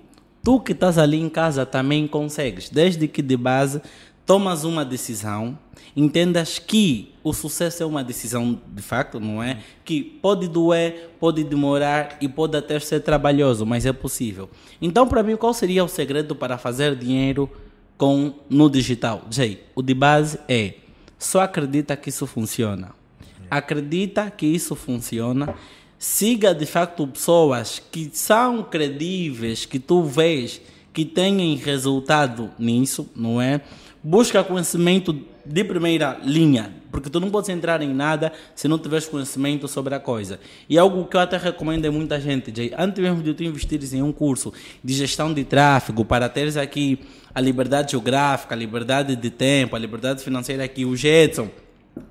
Tu que estás ali em casa também consegues, desde que de base tomas uma decisão, entendas que o sucesso é uma decisão de facto, não é? Que pode doer, pode demorar e pode até ser trabalhoso, mas é possível. Então, para mim, qual seria o segredo para fazer dinheiro com no digital? Jay, o de base é só acredita que isso funciona. Acredita que isso funciona siga de facto pessoas que são credíveis, que tu vês que têm resultado nisso, não é? Busca conhecimento de primeira linha, porque tu não podes entrar em nada se não tiveres conhecimento sobre a coisa. E algo que eu até recomendo a muita gente, Jay, antes mesmo de tu investires em um curso de gestão de tráfego, para teres aqui a liberdade geográfica, a liberdade de tempo, a liberdade financeira que o Jetson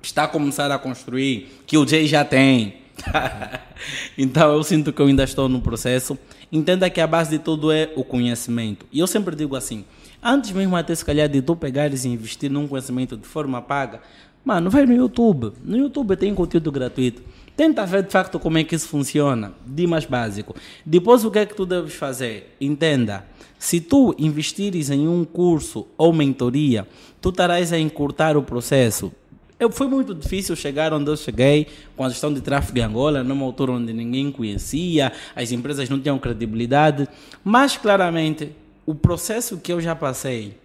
está a começar a construir, que o Jay já tem, então eu sinto que eu ainda estou no processo. Entenda que a base de tudo é o conhecimento. E eu sempre digo assim: antes mesmo até se calhar de tu pegares e investir num conhecimento de forma paga, mano, vai no YouTube. No YouTube tem conteúdo gratuito. Tenta ver de facto como é que isso funciona, de mais básico. Depois o que é que tu deves fazer? Entenda. Se tu investires em um curso ou mentoria, tu estarás a encurtar o processo eu, foi muito difícil chegar onde eu cheguei com a gestão de tráfego em Angola, numa altura onde ninguém conhecia, as empresas não tinham credibilidade, mas claramente o processo que eu já passei,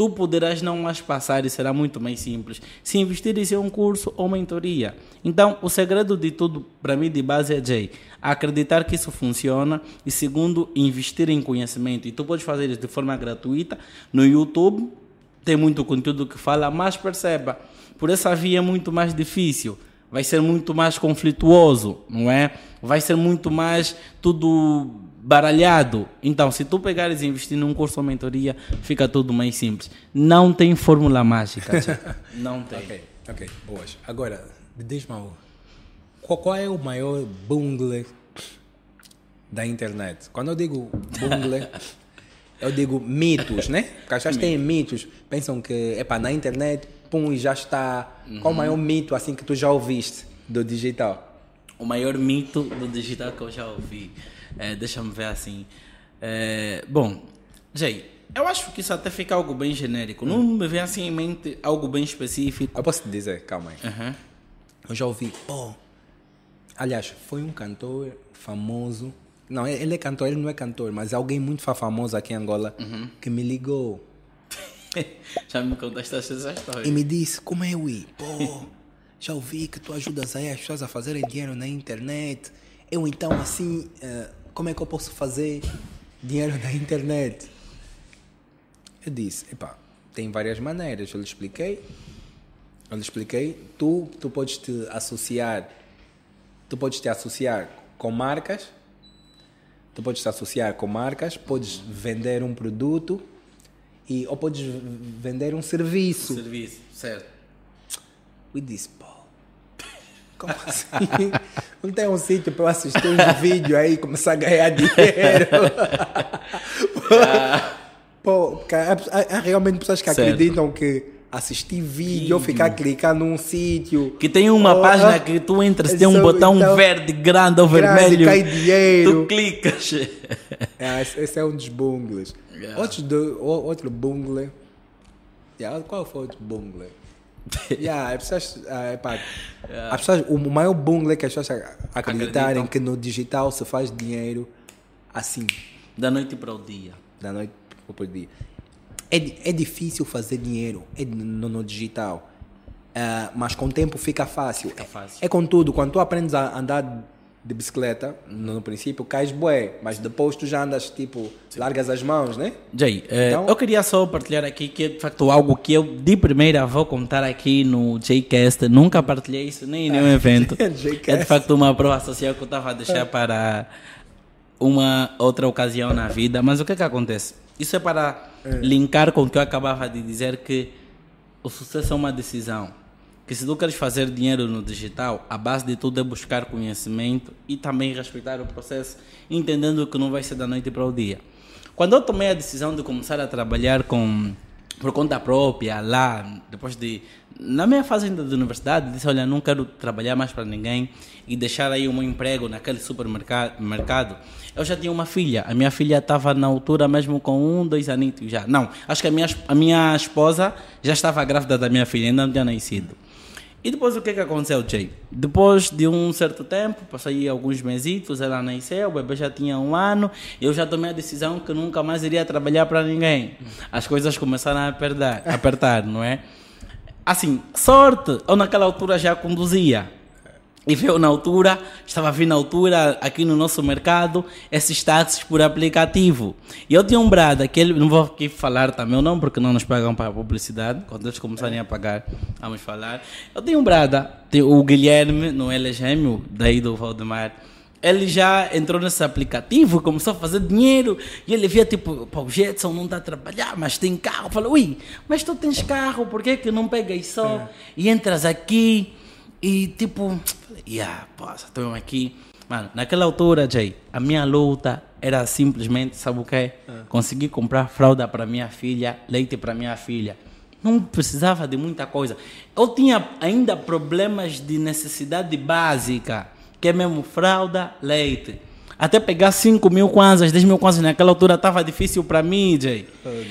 tu poderás não mais passar e será muito mais simples se investires em um curso ou mentoria. Então, o segredo de tudo, para mim, de base é, Jay, acreditar que isso funciona e, segundo, investir em conhecimento. E tu podes fazer isso de forma gratuita no YouTube, tem muito conteúdo que fala, mas perceba, por essa via é muito mais difícil, vai ser muito mais conflituoso, não é? Vai ser muito mais tudo baralhado. Então, se tu pegares e investir num curso ou mentoria, fica tudo mais simples. Não tem fórmula mágica. não tem. Ok, ok, boas. Agora, diz-me qual, qual é o maior bungle da internet? Quando eu digo bungle, Eu digo mitos, né? Porque as pessoas têm mitos. Pensam que, epá, na internet, pum, e já está. Qual o maior mito, assim, que tu já ouviste do digital? O maior mito do digital que eu já ouvi. É, Deixa-me ver assim. É, bom, Jay, eu acho que isso até fica algo bem genérico. Não me vem assim em mente algo bem específico. Eu posso te dizer, calma aí. Aham. Eu já ouvi, pô. Aliás, foi um cantor famoso. Não, ele é cantor, ele não é cantor, mas é alguém muito fa- famoso aqui em Angola que me ligou Já me contaste essa história. e me disse: Como é, Ui? Pô, já ouvi que tu ajudas aí as pessoas a fazerem dinheiro na internet. Eu então, assim, eh, como é que eu posso fazer dinheiro na internet? Eu disse: Epá, tem várias maneiras. Eu lhe expliquei. Eu lhe expliquei. Tu, tu podes te associar. Tu podes te associar com marcas. Tu podes te associar com marcas. Podes vender um produto. E, ou podes vender um serviço. Serviço, certo. E disse, pô, como assim? Não tem um sítio para eu assistir uns vídeos aí e começar a ganhar dinheiro? pô, porque há, há- há realmente pessoas que Certo. acreditam que assistir vídeo ou ficar clicando num sítio. Que tem uma ou- página que tu entras, tem um botão então- verde grande ou grande, vermelho. cai dinheiro. Tu clicas. É, esse é um dos bungles. Yeah. Outro, do, outro bungle. Yeah, qual foi o outro bungle? yeah, as pessoas, ah, epá, as pessoas, o maior bungle é que as pessoas acreditarem Acreditam. que no digital se faz dinheiro assim, Da noite para o dia. da noite para o dia. É, é difícil fazer dinheiro é no, no digital, Ah, mas com o tempo fica fácil. Fica fácil. É contudo, quando tu aprendes a andar de bicicleta, no, no princípio cais bué, mas depois tu já andas tipo, largas as mãos, né? Jay, eh, Então- eu queria só partilhar aqui que é de facto algo que eu de primeira vou contar aqui no Jcast. Nunca partilhei isso nem em nenhum evento. Jcast. É de facto uma prova social que eu estava a deixar para uma outra ocasião na vida. Mas o que é que acontece? Isso é para linkar com o que eu acabava de dizer que o sucesso é uma decisão. Que se tu queres fazer dinheiro no digital, a base de tudo é buscar conhecimento e também respeitar o processo, entendendo que não vai ser da noite para o dia. Quando eu tomei a decisão de começar a trabalhar com por conta própria lá, depois de na minha fase ainda de universidade, disse, olha, não quero trabalhar mais para ninguém e deixar aí meu emprego naquele supermercado. mercado. Eu já tinha uma filha, a minha filha estava na altura mesmo com um, dois anitos já. Não, acho que a minha, a minha esposa já estava grávida da minha filha, ainda não tinha nascido. E depois o que que aconteceu, Jay? Depois de um certo tempo, passei alguns mesitos, ela nasceu, o bebê já tinha um ano, eu já tomei a decisão que nunca mais iria trabalhar para ninguém. As coisas começaram a apertar, a apertar, não é? Assim, sorte, eu naquela altura já conduzia. E veio na altura, estava vir na altura aqui no nosso mercado, esses táxis por aplicativo. E eu tinha um brada, que ele, não vou aqui falar também o nome, porque não nos pagam para a publicidade. Quando eles começarem a pagar, vamos falar. Eu tenho um brada, o Guilherme, não é gêmeo, daí do Valdemar. Ele já entrou nesse aplicativo, começou a fazer dinheiro, e ele via tipo, o Jetson não está a trabalhar, mas tem carro. Eu falei, ui, mas tu tens carro, por que, que não pegas só e entras aqui? E tipo, yeah, pô, estou aqui. Mano, naquela altura, Jay, a minha luta era simplesmente, sabe o quê? Conseguir comprar fralda para minha filha, leite para minha filha. Não precisava de muita coisa. Eu tinha ainda problemas de necessidade básica, que é mesmo fralda, leite. Até pegar 5 mil kwanzas, 10 mil kwanzas naquela altura estava difícil para mim, Jay.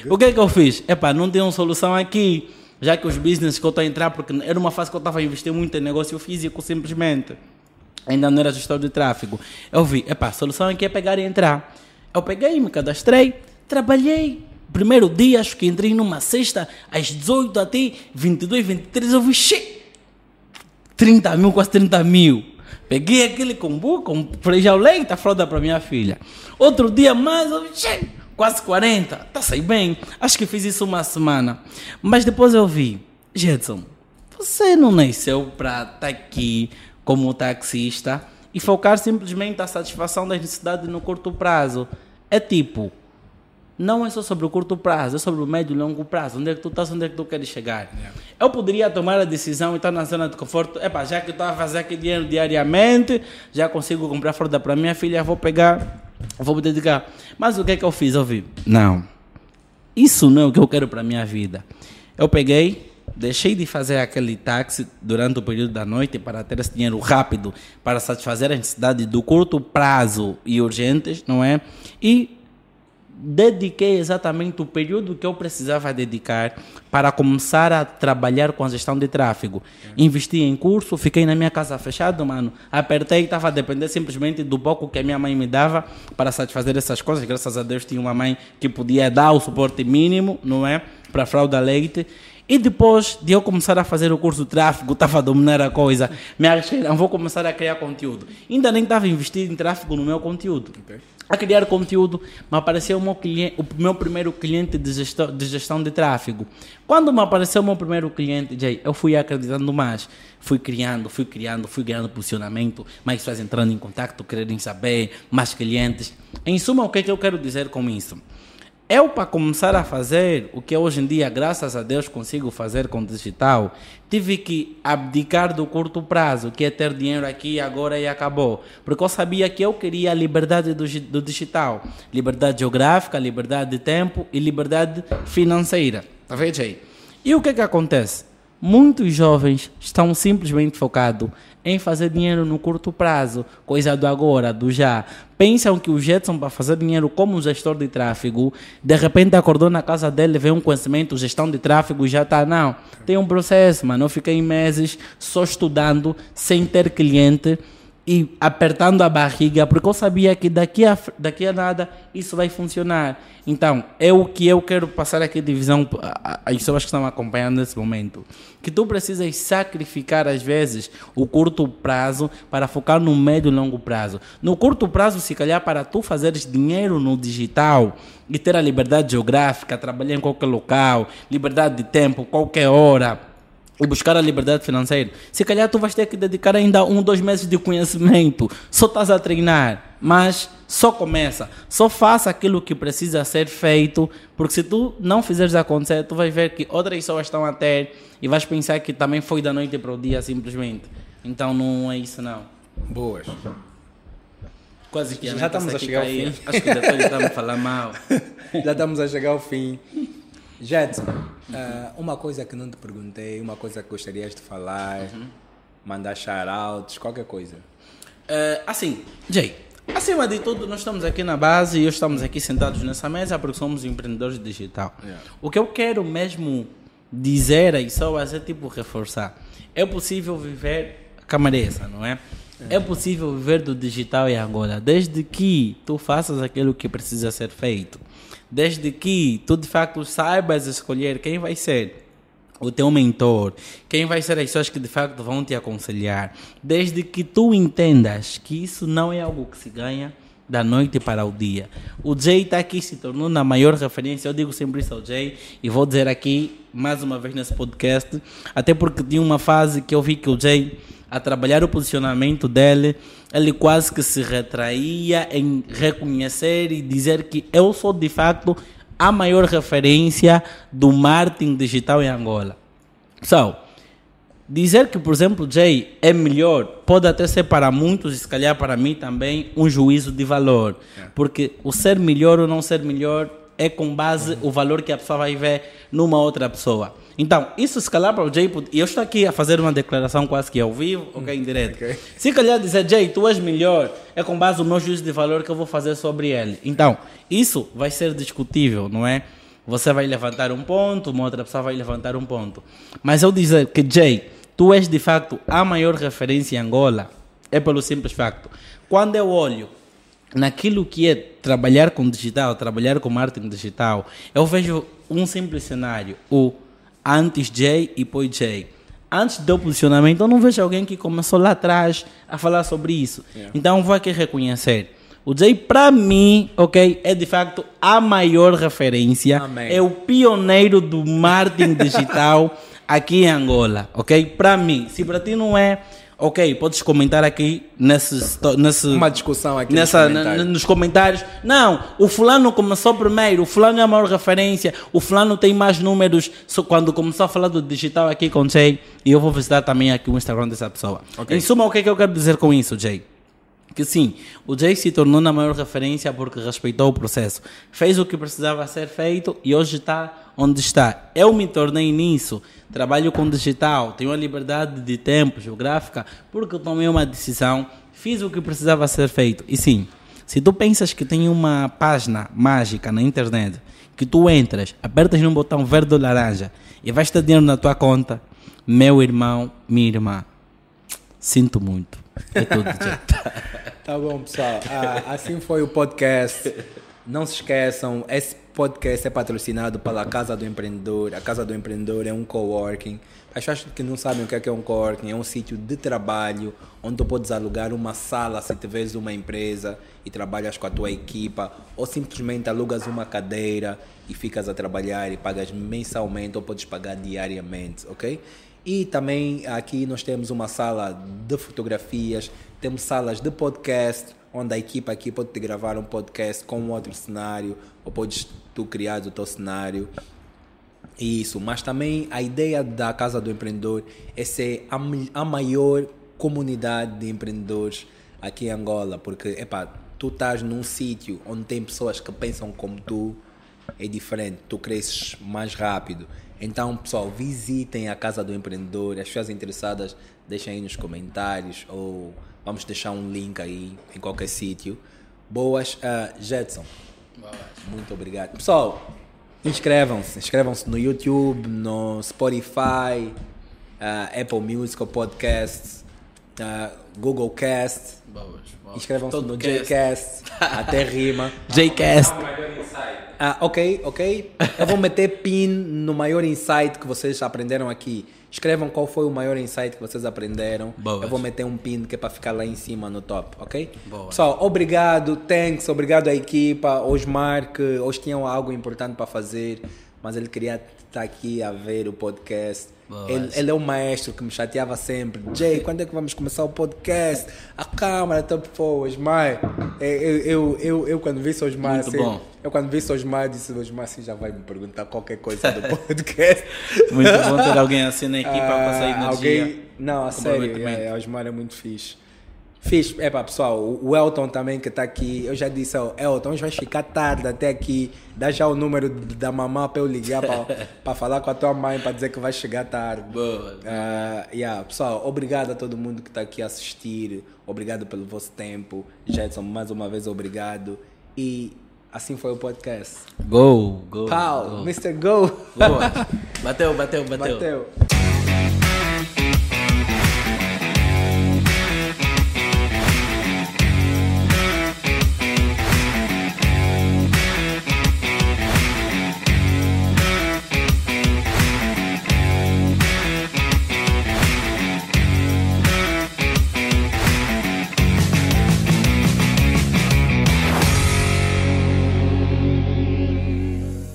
O que é que eu fiz? Epá, não tem uma solução aqui já que os business que eu estou a entrar, porque era uma fase que eu estava a investir muito em negócio físico simplesmente, ainda não era gestor de tráfego. Eu vi, epá, a solução aqui é pegar e entrar. Eu peguei, me cadastrei, trabalhei. Primeiro dia, acho que entrei numa sexta, às 18 até 22, 23, eu vi, che, 30 mil, quase 30 mil. Peguei aquele combo, comprei já o leite, a fralda para minha filha. Outro dia mais, eu quase 40, tá saí bem. Acho que fiz isso uma semana. Mas depois eu vi, Jetson, você não nasceu para estar aqui como taxista e focar simplesmente a satisfação das necessidades no curto prazo. É tipo, não é só sobre o curto prazo, é sobre o médio e longo prazo. Onde é que tu estás, onde é que tu queres chegar? Eu poderia tomar a decisão e estar na zona de conforto. Epá, já que eu estou a fazer aqui dinheiro diariamente, já consigo comprar fralda para minha filha, vou pegar, vou me dedicar. Mas o que é que eu fiz? Eu vi, não, isso não é o que eu quero para minha vida. Eu peguei, deixei de fazer aquele táxi durante o período da noite para ter esse dinheiro rápido para satisfazer as necessidades do curto prazo e urgentes, não é? E dediquei exatamente o período que eu precisava dedicar para começar a trabalhar com a gestão de tráfego. Investi em curso, fiquei na minha casa fechado, mano. Apertei, estava a depender simplesmente do pouco que a minha mãe me dava para satisfazer essas coisas. Graças a Deus tinha uma mãe que podia dar o suporte mínimo, não é? Para fralda leite. E depois de eu começar a fazer o curso de tráfego, estava a dominar a coisa, me arrisquei, não vou começar a criar conteúdo. Ainda nem estava investido em tráfego no meu conteúdo. Okay a criar conteúdo, me apareceu o meu, cliente, o meu primeiro cliente de gestão, de gestão de tráfego. Quando me apareceu o meu primeiro cliente, Jay, eu fui acreditando mais. Fui criando, fui criando, fui criando posicionamento, mais pessoas entrando em contato, querendo saber, mais clientes. Em suma, o que, é que eu quero dizer com isso? Eu, para começar a fazer o que hoje em dia, graças a Deus, consigo fazer com digital, tive que abdicar do curto prazo, que é ter dinheiro aqui, agora e acabou. Porque eu sabia que eu queria a liberdade do, do digital: liberdade geográfica, liberdade de tempo e liberdade financeira. Tá vendo aí? E o que, que acontece? Muitos jovens estão simplesmente focados em fazer dinheiro no curto prazo, coisa do agora, do já. Pensam que o Jetson, para fazer dinheiro como gestor de tráfego, de repente acordou na casa dele, vê um conhecimento, gestão de tráfego, já está. Não, tem um processo, mano. Eu fiquei meses só estudando, sem ter cliente e apertando a barriga, porque eu sabia que daqui a, daqui a nada isso vai funcionar. Então, é o que eu quero passar aqui de visão às pessoas que estão acompanhando nesse momento. Que tu precisas sacrificar, às vezes, o curto prazo para focar no médio e longo prazo. No curto prazo, se calhar, para tu fazeres dinheiro no digital e ter a liberdade geográfica, trabalhar em qualquer local, liberdade de tempo, qualquer hora e buscar a liberdade financeira, se calhar tu vais ter que dedicar ainda um, dois meses de conhecimento, só estás a treinar, mas só começa, só faça aquilo que precisa ser feito, porque se tu não fizeres acontecer, tu vais ver que outras pessoas estão a ter e vais pensar que também foi da noite para o dia simplesmente. Então não é isso não. Boas. Quase que já estamos a chegar ao fim. Acho que depois está a falar mal. já estamos a chegar ao fim. Jetson, uh, uma coisa que não te perguntei, uma coisa que gostarias de falar, uhum. mandar shoutouts, qualquer coisa. Uh, assim, Jay, acima de tudo, nós estamos aqui na base e estamos aqui sentados nessa mesa porque somos empreendedores digital. Yeah. O que eu quero mesmo dizer aí só é tipo reforçar. É possível viver camareza, não é? É. é possível viver do digital em Angola, desde que tu faças aquilo que precisa ser feito desde que tu de facto saibas escolher quem vai ser o teu mentor, quem vai ser as pessoas que de facto vão te aconselhar, desde que tu entendas que isso não é algo que se ganha da noite para o dia. O Jay está aqui se tornou na maior referência, eu digo sempre isso ao Jay e vou dizer aqui mais uma vez nesse podcast, até porque tinha uma fase que eu vi que o Jay a trabalhar o posicionamento dele, ele quase que se retraía em reconhecer e dizer que eu sou de facto a maior referência do marketing digital em Angola. So, dizer que, por exemplo, Jay é melhor pode até ser para muitos, e se calhar para mim também, um juízo de valor. É. Porque o ser melhor ou não ser melhor é com base uhum. o valor que a pessoa vai ver numa outra pessoa. Então, isso se calhar para o Jay, e eu estou aqui a fazer uma declaração quase que ao vivo, ok, em direto. Okay. Se calhar dizer, Jay, tu és melhor, é com base no meu juízo de valor que eu vou fazer sobre ele. Então, isso vai ser discutível, não é? Você vai levantar um ponto, uma outra pessoa vai levantar um ponto. Mas eu dizer que, Jay, tu és de facto a maior referência em Angola, é pelo simples facto. Quando eu olho naquilo que é trabalhar com digital, trabalhar com marketing digital, eu vejo um simples cenário. O antes J e depois J. Antes do posicionamento, eu não vejo alguém que começou lá atrás a falar sobre isso. Yeah. Então, vou aqui reconhecer. O Jay, para mim, ok, é de facto a maior referência. Amém. É o pioneiro do marketing digital aqui em Angola, ok? Para mim. Se para ti não é, ok, podes comentar aqui nesse, nesse uma discussão aqui nessa, nos comentários. nos comentários. Não, o fulano começou primeiro, o fulano é a maior referência, o fulano tem mais números. Quando começou a falar do digital aqui com o Jay, e eu vou visitar também aqui o Instagram dessa pessoa. Okay. Em suma, o que, é que eu quero dizer com isso, Jay? Que sim, o Jay se tornou na maior referência porque respeitou o processo. Fez o que precisava ser feito e hoje está onde está. Eu me tornei nisso. Trabalho com digital, tenho a liberdade de tempo geográfica porque tomei uma decisão, fiz o que precisava ser feito. E sim, se tu pensas que tem uma página mágica na internet que tu entras, apertas num botão verde ou laranja e vais ter dinheiro na tua conta, meu irmão, minha irmã, sinto muito. É tudo. Tá bom, pessoal. Ah, assim foi o podcast. Não se esqueçam, esse podcast é patrocinado pela Casa do Empreendedor. A Casa do Empreendedor é um coworking. As pessoas que não sabem o que é, que é um coworking, é um sítio de trabalho onde tu podes alugar uma sala se tiveres uma empresa e trabalhas com a tua equipa, ou simplesmente alugas uma cadeira e ficas a trabalhar e pagas mensalmente ou podes pagar diariamente, ok? E também aqui nós temos uma sala de fotografias, temos salas de podcast, onde a equipa aqui pode te gravar um podcast com outro cenário, ou podes tu criar o teu cenário. Isso, mas também a ideia da Casa do Empreendedor é ser a, a maior comunidade de empreendedores aqui em Angola, porque, epá, tu estás num sítio onde tem pessoas que pensam como tu, é diferente, tu cresces mais rápido. Então, pessoal, visitem a Casa do Empreendedor, as pessoas interessadas deixem aí nos comentários ou vamos deixar um link aí em qualquer sítio. Boas, uh, Jetson. Boas. Muito obrigado. Pessoal, inscrevam-se. Inscrevam-se no YouTube, no Spotify, uh, Apple Music, Podcasts, uh, Google Cast. Boas, boas. Inscrevam-se Todo no cast. Jcast, até rima. Jcast. Ah, ok, ok. Eu vou meter pin no maior insight que vocês aprenderam aqui. Escrevam qual foi o maior insight que vocês aprenderam. Boas. Eu vou meter um pin que é para ficar lá em cima no top, ok? Boas. Pessoal, obrigado, thanks, obrigado à equipa, Osmar, que hoje tinham algo importante para fazer, mas ele queria estar aqui a ver o podcast. Ele, ele é o maestro que me chateava sempre. Jay, quando é que vamos começar o podcast? A câmera, top for, Osmar. Eu, eu, eu, eu, eu quando vi Osmar, Muito assim, bom. eu quando vi Osmar, disse, Osmar, assim, já vai me perguntar qualquer coisa do podcast. Muito bom ter alguém assim na equipa para passar Ah, energia. Alguém... Não, a sério, é, é, Osmar é muito fixe. Fixe, é pá, pessoal, o Elton também que está aqui, eu já disse ao Elton, hoje vai ficar tarde até aqui, dá já o número da mamã para eu ligar para falar com a tua mãe, para dizer que vai chegar tarde. Boas. Ah, yeah, pessoal, obrigado a todo mundo que está aqui a assistir, obrigado pelo vosso tempo, Jetson, mais uma vez obrigado, e assim foi o podcast. Go, go. Pau, go. Mr. Go! Boas. Bateu, bateu, bateu. Bateu.